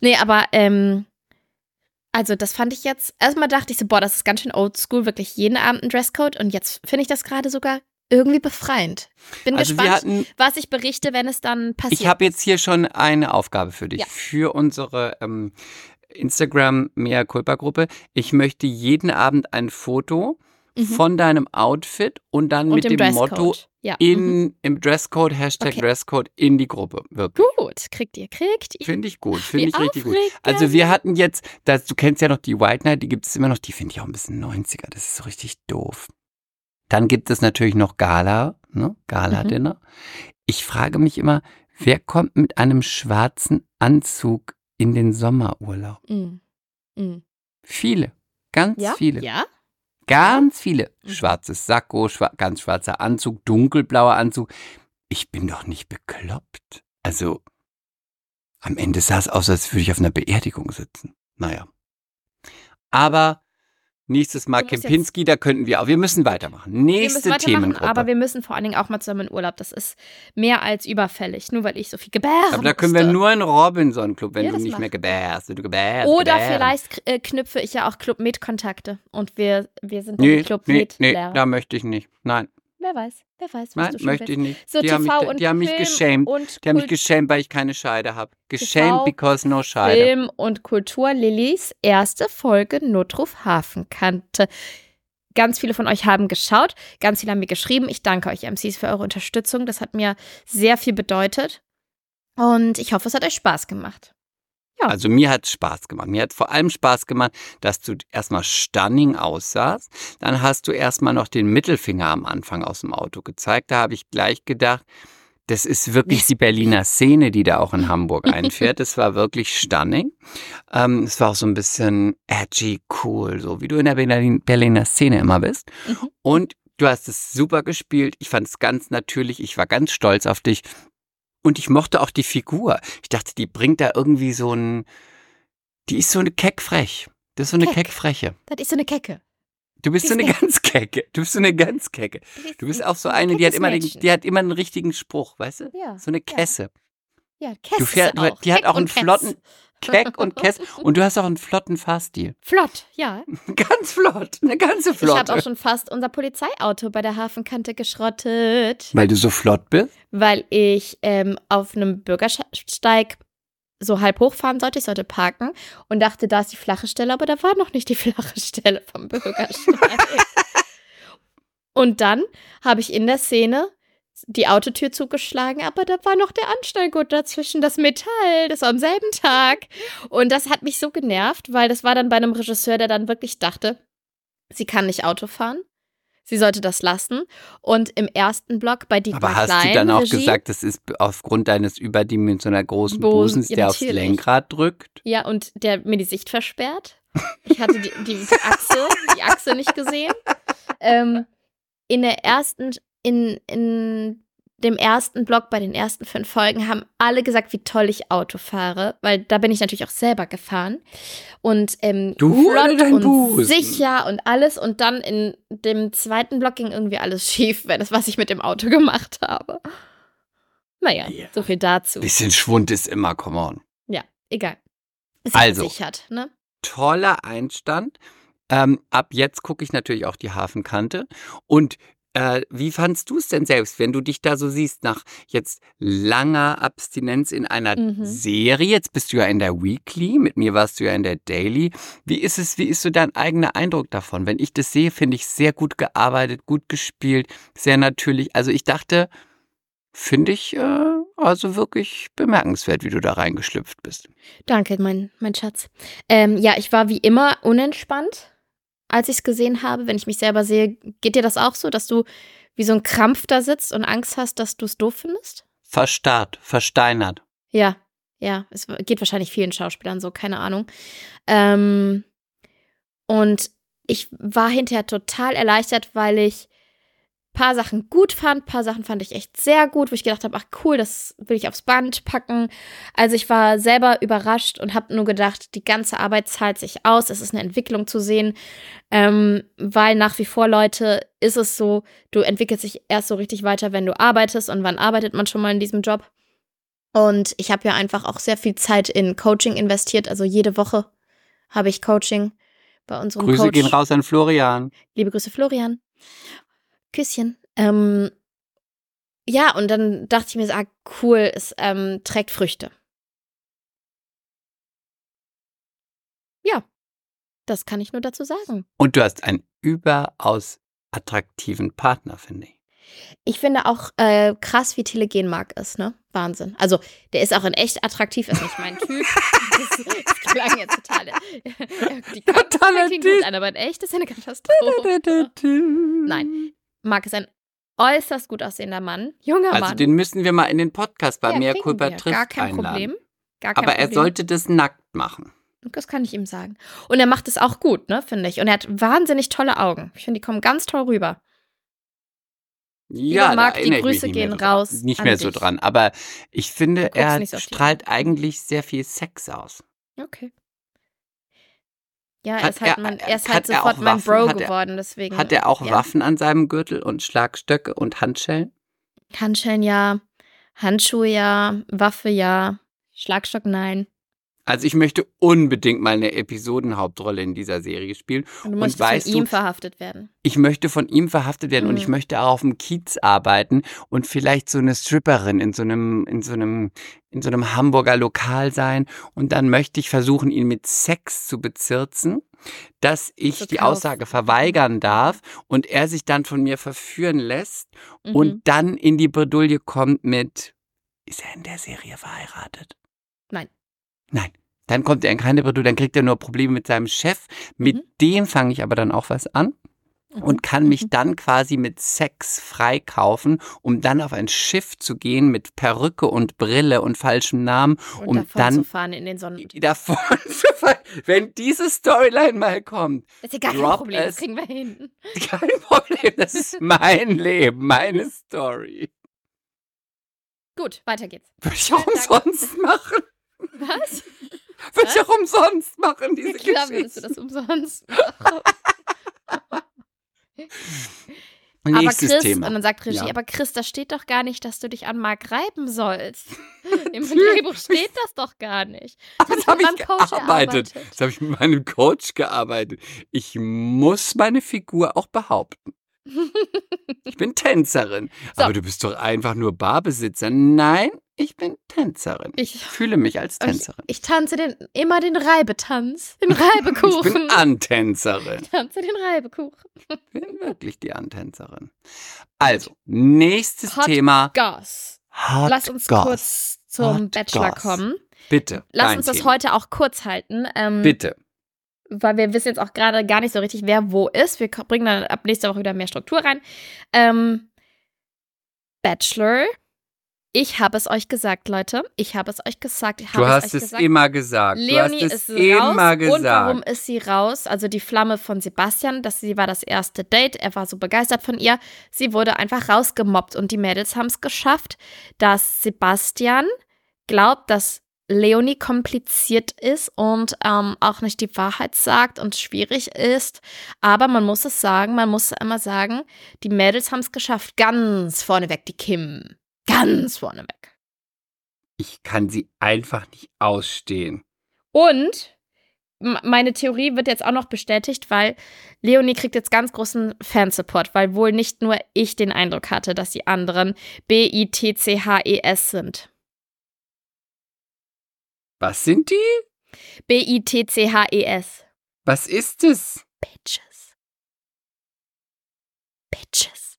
Nee, aber ähm, also das fand ich jetzt, erstmal dachte ich so, boah, das ist ganz schön oldschool, wirklich jeden Abend ein Dresscode und jetzt finde ich das gerade sogar irgendwie befreiend. Bin Also gespannt, hatten, was ich berichte, wenn es dann passiert. ich habe jetzt hier schon eine Aufgabe für dich, Ja. für unsere ähm, Instagram Mea Culpa Gruppe. Ich möchte jeden Abend ein Foto Mhm. von deinem Outfit und dann und mit dem Motto Dresscode. Ja. mhm. in, im Dresscode, Hashtag Okay. Dresscode in die Gruppe. Wirklich. Gut, kriegt ihr, kriegt ihr. Finde ich gut, finde ich richtig gut. Also wir hatten jetzt, das, du kennst ja noch die White Night, die gibt es immer noch, die finde ich auch ein bisschen 90er, das ist so richtig doof. Dann gibt es natürlich noch Gala, ne? Mhm. Gala-Dinner. Ich frage mich immer, wer kommt mit einem schwarzen Anzug in den Sommerurlaub? Mm. Mm. Viele, ganz Ja? viele. Ja? Ganz viele. Mhm. Schwarzes Sakko, schwa ganz schwarzer Anzug, dunkelblauer Anzug. Ich bin doch nicht bekloppt. Also, am Ende sah es aus, als würde ich auf einer Beerdigung sitzen. Naja. Aber Nächstes Mal Kempinski, da könnten wir auch. Wir müssen weitermachen. Wir Nächste müssen weitermachen, Themengruppe. aber wir müssen vor allen Dingen auch mal zusammen in Urlaub. Das ist mehr als überfällig, nur weil ich so viel gebären Aber da können wir nur in Robinson Club, wenn Ja, du nicht machen mehr gebärst. Du gebärst, Oder gebärst. vielleicht äh, knüpfe ich ja auch Club Med Kontakte und wir, wir sind Nee, Club nee, Med nee, da möchte ich nicht. Nein, Wer weiß, wer weiß, was nein, du schon möchte willst. ich nicht. So die haben TV mich, und die haben mich geschämt. und Die haben mich geschämt, weil ich keine Scheide habe. Geschämt because no Scheide. Film und Kultur Lillys erste Folge Notruf Hafenkante. Ganz viele von euch haben geschaut, ganz viele haben mir geschrieben. Ich danke euch MCs für eure Unterstützung. Das hat mir sehr viel bedeutet. Und ich hoffe, es hat euch Spaß gemacht. Ja. Also mir hat es Spaß gemacht. Mir hat vor allem Spaß gemacht, dass du erstmal stunning aussahst. Dann hast du erstmal noch den Mittelfinger am Anfang aus dem Auto gezeigt. Da habe ich gleich gedacht, das ist wirklich die Berliner Szene, die da auch in Hamburg einfährt. Das war wirklich stunning. Ähm, es war auch so ein bisschen edgy, cool, so wie du in der Berlin Berliner Szene immer bist. Mhm. Und du hast es super gespielt. Ich fand es ganz natürlich. Ich war ganz stolz auf dich. Und ich mochte auch die Figur. Ich dachte, die bringt da irgendwie so ein. Die ist so eine keckfrech. Das ist so eine Keck. keckfreche. Das ist so eine Kecke. Du bist so eine ganz kecke. Du bist so eine ganz kecke. Du bist auch so eine, die hat immer, den, die hat immer einen richtigen Spruch, weißt du? Ja, So eine ja. Kesse. Ja, Kess Du fährst, die hat auch einen flotten Keck und Kess. Und du hast auch einen flotten Fahrstil. Flott, ja. Ganz flott. Eine ganze Ich habe auch Flotte. schon fast unser Polizeiauto bei der Hafenkante geschrottet, Weil du so flott bist? weil ich ähm, auf einem Bürgersteig so halb hochfahren sollte. Ich sollte parken und dachte, da ist die flache Stelle, aber da war noch nicht die flache Stelle vom Bürgersteig. und dann habe ich in der Szene die Autotür zugeschlagen, aber da war noch der Anstellgurt dazwischen, das Metall, das war am selben Tag. Und das hat mich so genervt, weil das war dann bei einem Regisseur, der dann wirklich dachte, sie kann nicht Auto fahren. Sie sollte das lassen. Und im ersten Block bei Dietmar Aber hast Klein, du dann auch Regie, gesagt, das ist aufgrund deines überdimensional großen Busen, Busens, ja, der aufs. Lenkrad drückt? Ja, und der mir die Sicht versperrt. Ich hatte die, die, die Achse, die Achse nicht gesehen. Ähm, in der ersten, in, in dem ersten Block bei den ersten fünf Folgen haben alle gesagt, wie toll ich Auto fahre, weil da bin ich natürlich auch selber gefahren. Und ähm, Du flott und Busen? sicher und alles. Und dann in dem zweiten Block ging irgendwie alles schief, wenn das, was ich mit dem Auto gemacht habe. Naja, Ja. so viel dazu. Bisschen Schwund ist immer, come on. Ja, egal. Ist Also. gesichert, ne? Toller Einstand. Ähm, ab jetzt gucke ich natürlich auch die Hafenkante. Und äh, wie fandst du es denn selbst, wenn du dich da so siehst, nach jetzt langer Abstinenz in einer Mhm. Serie? Jetzt bist du ja in der Weekly, mit mir warst du ja in der Daily. Wie ist es, wie ist so dein eigener Eindruck davon? Wenn ich das sehe, finde ich sehr gut gearbeitet, gut gespielt, sehr natürlich. Also ich dachte, finde ich äh, also wirklich bemerkenswert, wie du da reingeschlüpft bist. Danke, mein, mein Schatz. Ähm, ja, ich war wie immer unentspannt, als ich es gesehen habe. Wenn ich mich selber sehe, geht dir das auch so, dass du wie so ein Krampf da sitzt und Angst hast, dass du es doof findest? Verstarrt, versteinert. Ja, ja, es geht wahrscheinlich vielen Schauspielern so, keine Ahnung. Ähm, und ich war hinterher total erleichtert, weil ich paar Sachen gut fand, paar Sachen fand ich echt sehr gut, wo ich gedacht habe, ach cool, das will ich aufs Band packen. Also ich war selber überrascht und habe nur gedacht, die ganze Arbeit zahlt sich aus, es ist eine Entwicklung zu sehen, ähm, weil nach wie vor, Leute, ist es so, du entwickelst dich erst so richtig weiter, wenn du arbeitest und wann arbeitet man schon mal in diesem Job? Und ich habe ja einfach auch sehr viel Zeit in Coaching investiert, also jede Woche habe ich Coaching bei unserem Grüße Coach. gehen raus an Florian. Liebe Grüße, Florian. Küsschen. Ähm, ja, und dann dachte ich mir, ah, cool, es ähm, trägt Früchte. Ja, das kann ich nur dazu sagen. Und du hast einen überaus attraktiven Partner, finde ich. Ich finde auch äh, krass, wie telegen Marc ist, ne? Wahnsinn. Also, der ist auch in echt atthrif, ist nicht mein Typ. Das, das klang jetzt total. Die Totaler klingt gut an, aber in echt ist eine Katastrophe. Nein. Marc ist ein äußerst gut aussehender Mann. Junger Also Mann. den müssen wir mal in den Podcast bei Ja, Mea Culpa trifft Gar kein einladen. Problem. Gar kein Aber er Problem. sollte das nackt machen. Das kann ich ihm sagen. Und er macht es auch gut, ne, finde ich. Und er hat wahnsinnig tolle Augen. Ich finde, die kommen ganz toll rüber. Ja, Marc, die Grüße nicht mehr gehen so raus Dran. Nicht mehr so dich. dran. Aber ich finde, er so strahlt eigentlich sehr viel Sex aus. Okay. Ja, er Hat ist halt, er- mein, er ist halt hat er sofort mein? Bro Hat er- geworden, deswegen. Hat er auch ja. Waffen an seinem Gürtel und Schlagstöcke und Handschellen? Handschellen ja, Handschuhe ja, Waffe ja, Schlagstock nein. Also ich möchte unbedingt mal eine Episodenhauptrolle in dieser Serie spielen. Und du Und möchtest weißt von du- ihm verhaftet werden. Ich möchte von ihm verhaftet werden und ich Mhm. möchte auch auf dem Kiez arbeiten und vielleicht so eine Stripperin in so einem, in so einem, in so einem Hamburger Lokal sein. Und dann möchte ich versuchen, ihn mit Sex zu bezirzen, dass ich Zu die. Aussage verweigern darf und er sich dann von mir verführen lässt Mhm. und dann in die Bredouille kommt mit, ist er in der Serie verheiratet? Nein. Nein. Dann kommt er in keine Bredouille, dann kriegt er nur Probleme mit seinem Chef. Mit Mhm. dem fange ich aber dann auch was an und kann mich Mhm. dann quasi mit Sex freikaufen, um dann auf ein Schiff zu gehen mit Perücke und Brille und falschem Namen, und um davon dann zu fahren in den Sonnen. davon zu fallen. Wenn diese Storyline mal kommt, Das ist ja gar kein Problem, das kriegen wir hin. kein Problem, das ist mein Leben, meine Story. Gut, weiter geht's. Würde ich auch umsonst machen. Was? Würde ich auch umsonst machen, diese Klar würdest du Geschichte. das umsonst machen. Aber Chris, Thema. und dann sagt Regie, Ja. aber Chris, da steht doch gar nicht, dass du dich an Marc reiben sollst. Im Drehbuch steht das doch gar nicht. Das mit habe ich meinem Coach gearbeitet. erarbeitet. Das habe ich mit meinem Coach gearbeitet. Ich muss meine Figur auch behaupten. Ich bin Tänzerin. So. Aber du bist doch einfach nur Barbesitzer. Nein, ich bin Tänzerin. Ich Ich, fühle mich als Tänzerin. ich tanze den, immer den Reibetanz, den Ich Reibekuchen. bin Antänzerin. Ich tanze den Reibekuchen. Ich bin wirklich die Antänzerin. Also, nächstes Hot Thema. Goss. Hot Lass uns Goss. kurz zum Hot Bachelor Goss. kommen. Bitte. Lass uns das Thema. heute auch kurz halten. Ähm, Bitte. Weil wir wissen jetzt auch gerade gar nicht so richtig, wer wo ist. Wir bringen dann ab nächster Woche wieder mehr Struktur rein. Ähm, Bachelor. Ich habe es euch gesagt, Leute. Ich habe es euch gesagt. Du es hast euch es gesagt. immer gesagt. Leonie es ist immer raus. gesagt. Und warum ist sie raus? Also die Flamme von Sebastian, das sie war das erste Date. Er war so begeistert von ihr. Sie wurde einfach rausgemobbt und die Mädels haben es geschafft, dass Sebastian glaubt, dass Leonie kompliziert ist und ähm, auch nicht die Wahrheit sagt und schwierig ist. Aber man muss es sagen, man muss immer sagen, die Mädels haben es geschafft. Ganz vorneweg, die Kim. Ganz vorneweg. Ich kann sie einfach nicht ausstehen. Und meine Theorie wird jetzt auch noch bestätigt, weil Leonie kriegt jetzt ganz großen Fansupport, weil wohl nicht nur ich den Eindruck hatte, dass die anderen B-I-T-C-H-E-S sind. Was sind die? B-I-T-C-H-E-S. Was ist es? Bitches. Bitches.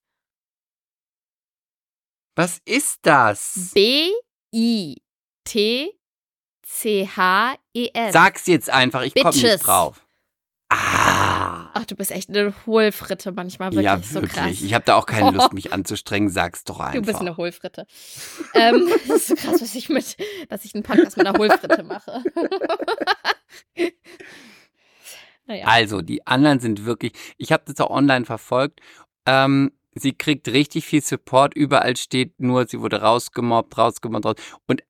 Was ist das? B-I-T-C-H-E-S. Sag's jetzt einfach, ich komme nicht drauf. Ach, du bist echt eine Hohlfritte manchmal, wirklich ja, so wirklich. krass. Ich habe da auch keine Lust, mich anzustrengen. Sag's doch einfach. Du bist eine Hohlfritte. ähm, das ist so krass, dass ich, mit, dass ich einen Podcast mit einer Hohlfritte mache. naja. Also, die anderen sind wirklich, ich habe das auch online verfolgt. Ähm, sie kriegt richtig viel Support. Überall steht nur, sie wurde rausgemobbt, rausgemobbt, raus. Und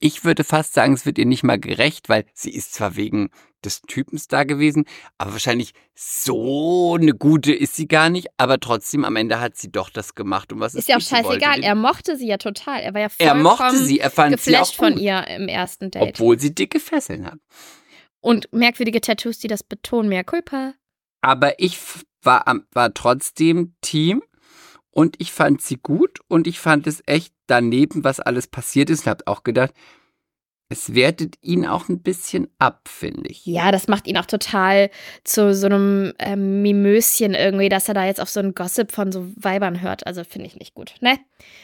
ich würde fast sagen, es wird ihr nicht mal gerecht, weil sie ist zwar wegen des Typens da gewesen, aber wahrscheinlich so eine gute ist sie gar nicht. Aber trotzdem, am Ende hat sie doch das gemacht. Und was ist ja auch sie scheißegal. Er mochte sie ja total. Er war ja er vollkommen mochte sie, er fand sie geflasht von gut, ihr im ersten Date. obwohl sie dicke Fesseln hat. Und merkwürdige Tattoos, die das betonen. Mehr Culpa. Aber ich war, war trotzdem Team und ich fand sie gut und ich fand es echt daneben, was alles passiert ist und habe auch gedacht, es wertet ihn auch ein bisschen ab, finde ich. Ja, das macht ihn auch total zu so einem ähm, Mimöschen irgendwie, dass er da jetzt auf so einen Gossip von so Weibern hört. Also finde ich nicht gut. Ne?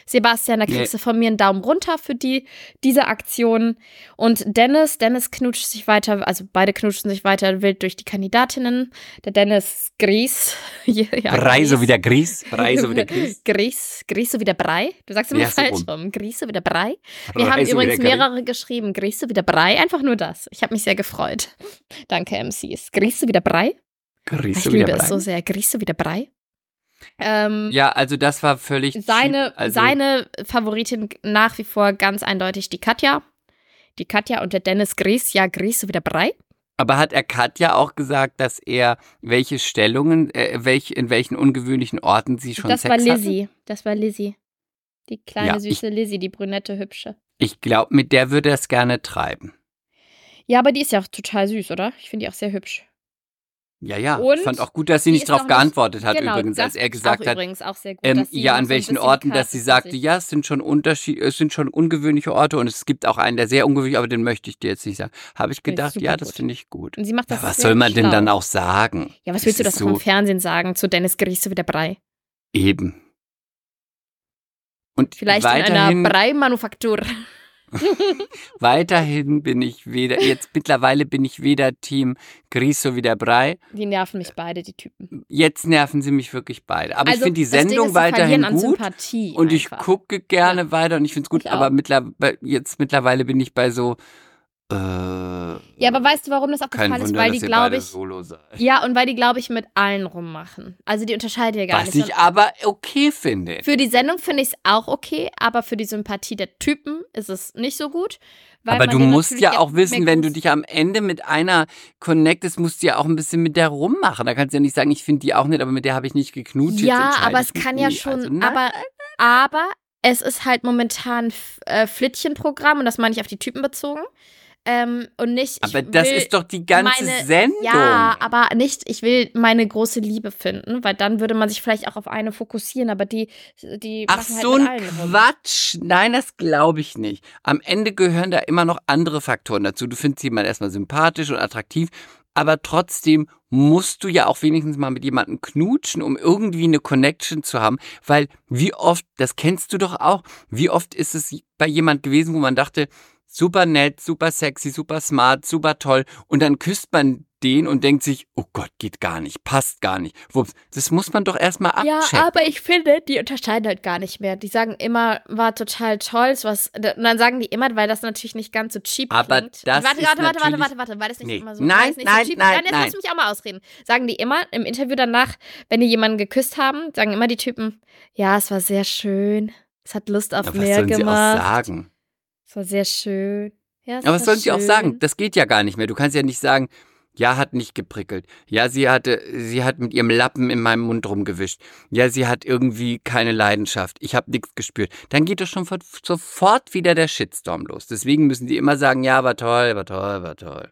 Sebastian, da kriegst Nee. du von mir einen Daumen runter für die, diese Aktion. Und Dennis, Dennis knutscht sich weiter, also beide knutschen sich weiter wild durch die Kandidatinnen. Der Dennis Gries. ja, Brei so Gries. wie der Grieß, Brei so wie der Grieß. Gries, Gries so wie der Brei. Du sagst immer Ja, so falsch rum. rum. Gries so wie der Brei. Wir Brei haben so übrigens mehrere geschrieben. Grieße wieder Brei, einfach nur das. Ich habe mich sehr gefreut. Danke, MCs. Grieße wieder Brei. Grieß Ich liebe es so sehr. Grieße wieder Brei. Ähm, Ja, also das war völlig seine. Also, seine Favoritin nach wie vor ganz eindeutig die Katja. Die Katja und der Dennis Gries. Ja, Grieße wieder Brei. Aber hat er Katja auch gesagt, dass er welche Stellungen, äh, welch, in welchen ungewöhnlichen Orten sie schon das Sex war hatten? Lizzie. Das war Lizzie. Die kleine, Ja, süße Lizzie, die brünette, hübsche. Ich glaube, mit der würde er es gerne treiben. Ja, aber die ist ja auch total süß, oder? Ich finde die auch sehr hübsch. Ja, ja. Und ich fand auch gut, dass sie nicht darauf geantwortet hat, genau, übrigens, als er gesagt hat, übrigens auch sehr gut, ähm, ja, an welchen Orten, dass sie sagte, ja, es sind schon Unterschied, es sind schon ungewöhnliche Orte und es gibt auch einen, der sehr ungewöhnlich, aber den möchte ich dir jetzt nicht sagen. Habe ich gedacht, ja, das finde ich gut. Und sie macht Ja, das was sehr soll man denn schlau. dann auch sagen? Ja, was willst du Das so- Fernsehen sagen? Zu Dennis Griese wieder Brei. Eben. Und Vielleicht weiterhin, in einer Brei-Manufaktur. weiterhin bin ich weder, jetzt mittlerweile bin ich weder Team Griso wie der Brei. Die nerven mich beide, die Typen. Jetzt nerven sie mich wirklich beide. Aber ich Also, finde die Sendung ist, weiterhin gut. Sympathie Und ich einfach. gucke gerne weiter und ich finde es gut, Ich aber mittlerweile, jetzt mittlerweile bin ich bei so. Äh, Ja, aber weißt du, warum das auch der Fall ist? Wunder, Weil die, glaube ich, ja, und weil die, glaube ich, mit allen rummachen. Also die unterscheiden ja gar Was nicht. ich aber okay finde. Für die Sendung finde ich es auch okay, aber für die Sympathie der Typen ist es nicht so gut. Weil Aber du musst ja auch wissen, wenn du dich am Ende mit einer connectest, musst du ja auch ein bisschen mit der rummachen. Da kannst du ja nicht sagen, ich finde die auch nicht, aber mit der habe ich nicht geknutscht. Ja, aber es kann ja nie. schon, Also, nein. aber, aber es ist halt momentan äh, Flittchenprogramm und das meine ich auf die Typen bezogen. Ähm, und nicht. ich aber das will ist doch die ganze meine- Sendung. Ja, aber nicht, ich will meine große Liebe finden, weil dann würde man sich vielleicht auch auf eine fokussieren, aber die, die Ach, halt so ein allen rum. Quatsch. Nein, das glaube ich nicht. Am Ende gehören da immer noch andere Faktoren dazu. Du findest jemanden erstmal sympathisch und attraktiv, aber trotzdem musst du ja auch wenigstens mal mit jemandem knutschen, um irgendwie eine Connection zu haben. Weil wie oft, das kennst du doch auch, wie oft ist es bei jemand gewesen, wo man dachte, super nett, super sexy, super smart, super toll. Und dann küsst man den und denkt sich, oh Gott, geht gar nicht, passt gar nicht. Wups, das muss man doch erstmal Ja, abchecken. aber ich finde, die unterscheiden halt gar nicht mehr. Die sagen immer, war total toll, was, und dann sagen die immer, weil das natürlich nicht ganz so cheap Aber klingt. das warte, warte, warte, warte, warte, warte, weil das nicht Nee. immer so Nein, nicht nein, so cheap nein, Nein, jetzt nein. lass mich auch mal ausreden. Sagen die immer im Interview danach, wenn die jemanden geküsst haben, sagen immer die Typen, ja, es war sehr schön. Es hat Lust auf Ja, was mehr sollen sie auch gemacht. sagen? Es war sehr schön. Ja, Aber was sollen sie auch sagen? Das geht ja gar nicht mehr. Du kannst ja nicht sagen, ja, hat nicht geprickelt. Ja, sie hatte, sie hat mit ihrem Lappen in meinem Mund rumgewischt. Ja, sie hat irgendwie keine Leidenschaft. Ich habe nichts gespürt. Dann geht doch schon fort- sofort wieder der Shitstorm los. Deswegen müssen die immer sagen, ja, war toll, war toll, war toll.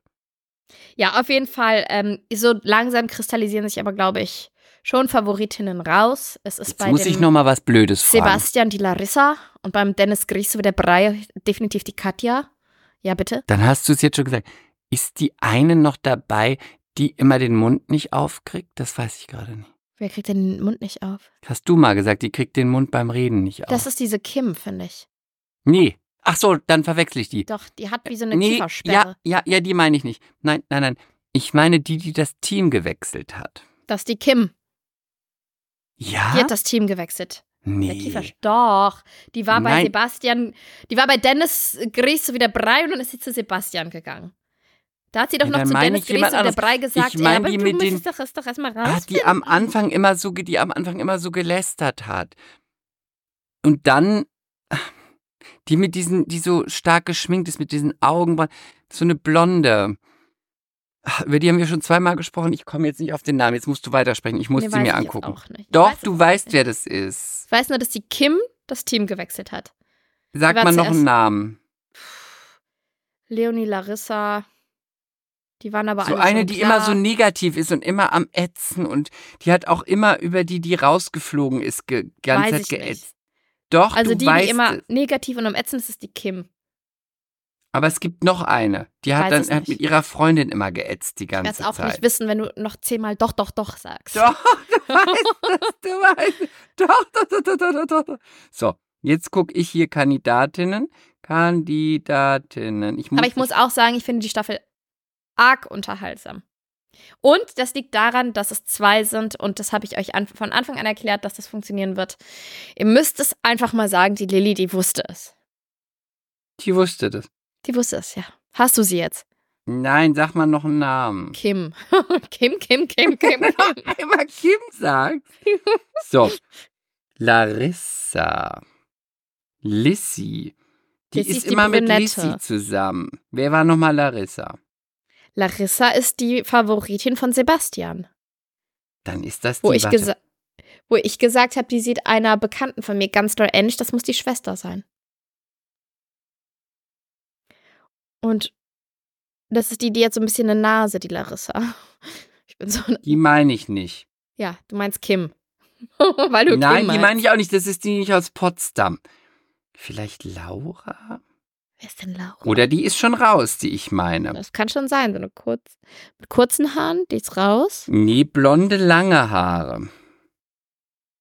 Ja, auf jeden Fall. Ähm, so langsam kristallisieren sich aber, glaube ich, schon Favoritinnen raus. Es ist Jetzt bei muss ich noch mal was Blödes fragen. Sebastian die Larissa und beim Dennis Griese der Brei definitiv die Katja. Ja, bitte. Dann hast du es jetzt schon gesagt. Ist die eine noch dabei, die immer den Mund nicht aufkriegt? Das weiß ich gerade nicht. Wer kriegt denn den Mund nicht auf? Hast du mal gesagt, die kriegt den Mund beim Reden nicht auf. Das ist diese Kim, finde ich. nee. Ach so, dann verwechsel ich die. Doch, die hat wie so eine nee, Kiefersperre. ja, ja, ja, die meine ich nicht. Nein, nein, nein. Ich meine die, die das Team gewechselt hat. Das ist die Kim. Ja? Die hat das Team gewechselt. Der nee. Kiefer. Doch. Die war bei Nein. Sebastian, die war bei Dennis Griese wieder Brei und dann ist sie zu Sebastian gegangen. Da hat sie doch Ja, noch zu Dennis Griese wieder anderes. Brei gesagt, Ich meine ja, aber die du mit den- doch, doch erstmal Ah, raus. die am Anfang immer so, die am Anfang immer so gelästert hat. Und dann, die mit diesen, die so stark geschminkt ist, mit diesen Augenbrauen, so eine Blonde. Über die haben wir schon zweimal gesprochen. Ich komme jetzt nicht auf den Namen. Jetzt musst du weitersprechen. Ich muss Nee, sie mir angucken. Doch, weiß du weißt, nicht. wer das ist. Ich weiß nur, dass die Kim das Team gewechselt hat. Sag mal noch einen Namen. Leonie Larissa. Die waren aber So alle eine, schon die immer so negativ ist und immer am Ätzen und die hat auch immer über die, die rausgeflogen ist, ge ganz Weiß Zeit ich nicht. geätzt. Doch, Also du die, die immer es. negativ und am ätzend ist, ist die Kim. Aber es gibt noch eine. Die hat dann hat mit ihrer Freundin immer geätzt die Ich werde ganze es auch Zeit. nicht wissen, wenn du noch zehnmal doch, doch, doch sagst. Doch, du weißt das, du weißt. Doch, doch, doch, doch, doch, doch, doch. So, jetzt gucke ich hier Kandidatinnen. Kandidatinnen. Ich Aber ich muss auch sagen, ich finde die Staffel arg unterhaltsam. Und das liegt daran, dass es zwei sind und das habe ich euch an, von Anfang an erklärt, dass das funktionieren wird. Ihr müsst es einfach mal sagen, die Lilly, die wusste es. Die wusste das. Die wusste es, ja. Hast du sie jetzt? Nein, sag mal noch einen Namen. Kim. Kim, Kim, Kim, Kim, Kim. Immer Kim sagt. So, Larissa. Lissy. Die Lissy ist ist die immer mit Brünette. Lissy zusammen. Wer war nochmal Larissa? Larissa ist die Favoritin von Sebastian. Dann ist das die Wo ich, gesa wo ich gesagt habe, die sieht einer Bekannten von mir ganz doll ähnlich. Das muss die Schwester sein. Und das ist die, die hat so ein bisschen eine Nase, die Larissa. Ich bin so Die meine ich nicht. Ja, du meinst Kim. Weil du Nein, Kim die meine ich auch nicht. Das ist die nicht aus Potsdam. Vielleicht Laura? Wer ist denn Laura? Oder die ist schon raus, die ich meine. Das kann schon sein, so eine kurz, mit kurzen Haaren, die ist raus. Nee, blonde, lange Haare.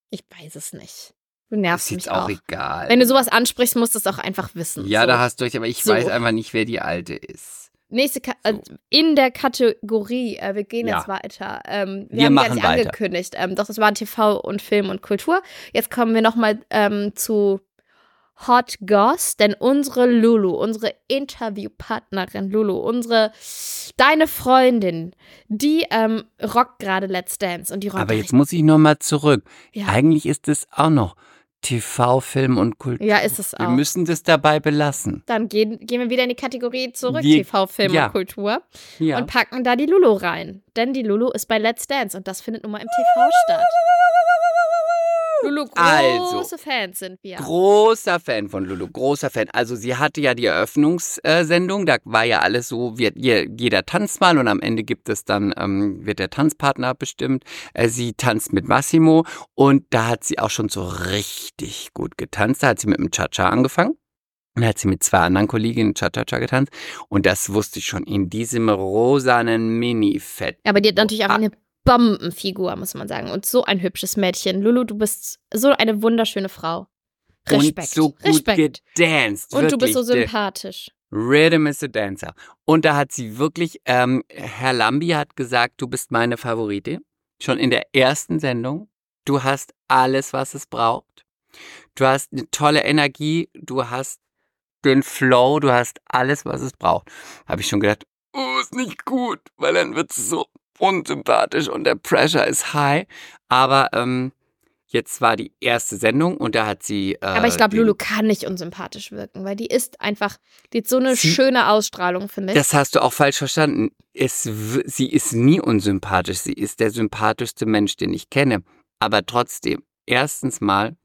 Ich weiß es nicht. Du nervst Ist mich auch auch. egal. Wenn du sowas ansprichst, musst du es auch einfach wissen. ja, so. da hast du recht, aber ich So. weiß einfach nicht, wer die alte ist. Nächste Ka So. in der Kategorie, äh, wir gehen Ja. jetzt weiter. Ähm, wir, Wir haben machen ja nicht weiter. angekündigt. Ähm, doch, das war TV und Film und Kultur. Jetzt kommen wir nochmal ähm, zu Hot Goss, denn unsere Lulu, unsere Interviewpartnerin Lulu, unsere deine Freundin, die ähm, rockt gerade Let's Dance und die rockt Aber jetzt muss ich nochmal zurück. ja. Eigentlich ist es auch noch TV, Film und Kultur. ja, ist es Wir auch. müssen das dabei belassen. Dann gehen, gehen wir wieder in die Kategorie zurück, Wir- TV, Film ja. und Kultur. Ja. und packen da die Lulu rein. Denn die Lulu ist bei Let's Dance und das findet nun mal im TV statt. Lulu, große Also, Fans sind wir. Großer Fan von Lulu, großer Fan. Also sie hatte ja die Eröffnungssendung, da war ja alles so, wird, je- jeder tanzt mal und am Ende gibt es dann, ähm, wird der Tanzpartner bestimmt. Äh, sie tanzt mit Massimo und da hat sie auch schon so richtig gut getanzt. Da hat sie mit dem Cha-Cha angefangen. Und da hat sie mit zwei anderen Kolleginnen Cha-Cha-Cha getanzt. Und das wusste ich schon in diesem rosanen Mini-Fett. Aber die hat natürlich auch eine Bombenfigur, muss man sagen. Und so ein hübsches Mädchen. Lulu, du bist so eine wunderschöne Frau. Respekt. Und so gut Respekt. gedanced. Und du bist so sympathisch. Rhythm is a Dancer. Und da hat sie wirklich, ähm, Herr Lambi hat gesagt, du bist meine Favoritin. Schon in der ersten Sendung. Du hast alles, was es braucht. Du hast eine tolle Energie. Du hast den Flow. Du hast alles, was es braucht. Habe ich schon gedacht, oh, ist nicht gut, weil dann wird es so unsympathisch und der Pressure ist high. Aber ähm, jetzt war die erste Sendung und da hat sie. Äh, Aber ich glaube, Lulu kann nicht unsympathisch wirken, weil die ist einfach, die hat so eine Sie- schöne Ausstrahlung, finde ich. Das hast du auch falsch verstanden. Es, sie ist nie unsympathisch. Sie ist der sympathischste Mensch, den ich kenne. Aber trotzdem, erstens mal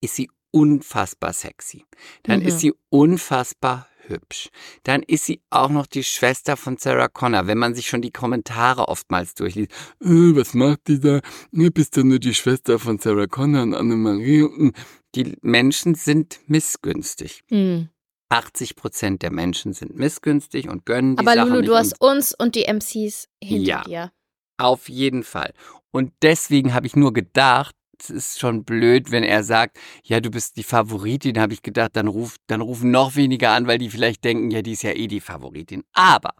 ist sie unfassbar sexy. Dann Mhm. ist sie unfassbar hübsch. Dann ist sie auch noch die Schwester von Sarah Connor. Wenn man sich schon die Kommentare oftmals durchliest. Äh, was macht die da? Du bist ja nur die Schwester von Sarah Connor und Annemarie. Die Menschen sind missgünstig. Hm. 80 Prozent der Menschen sind missgünstig und gönnen die Aber Sachen Lulu, du hast uns und die MCs hinter Ja. dir. Auf jeden Fall. Und deswegen habe ich nur gedacht, ist schon blöd, wenn er sagt, ja, du bist die Favoritin, habe ich gedacht, dann, ruf, dann rufen noch weniger an, weil die vielleicht denken, ja, die ist ja eh die Favoritin. Aber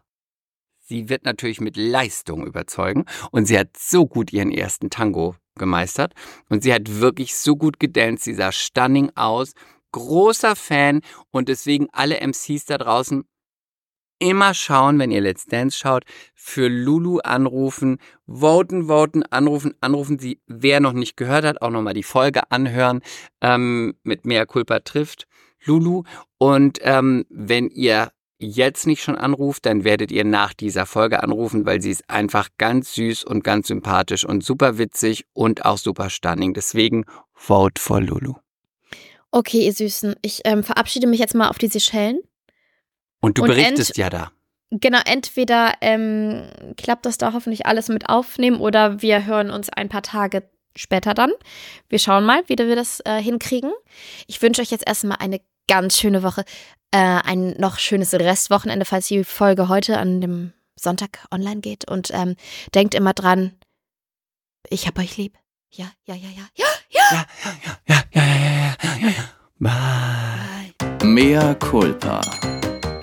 sie wird natürlich mit Leistung überzeugen und sie hat so gut ihren ersten Tango gemeistert und sie hat wirklich so gut gedanced, sie sah stunning aus, großer Fan und deswegen alle MCs da draußen immer schauen, wenn ihr Let's Dance schaut, für Lulu anrufen, voten, voten, anrufen, anrufen. Sie, wer noch nicht gehört hat, auch nochmal die Folge anhören ähm, mit Mehr Culpa trifft Lulu. Und ähm, wenn ihr jetzt nicht schon anruft, dann werdet ihr nach dieser Folge anrufen, weil sie ist einfach ganz süß und ganz sympathisch und super witzig und auch super stunning. Deswegen vote for Lulu. Okay, ihr Süßen, ich ähm, verabschiede mich jetzt mal auf die Seychellen. Und du Und berichtest ja da. Genau, entweder ähm, klappt das da hoffentlich alles mit aufnehmen oder wir hören uns ein paar Tage später dann. Wir schauen mal, wie wir das äh, hinkriegen. Ich wünsche euch jetzt erstmal eine ganz schöne Woche, äh, ein noch schönes Restwochenende, falls die Folge heute an dem Sonntag online geht. Und ähm, denkt immer dran, ich hab euch lieb. Ja, ja, ja, ja, ja, ja. Ja, ja, ja, ja, ja, ja, ja, ja, ja. Bye. Bye. Mea culpa.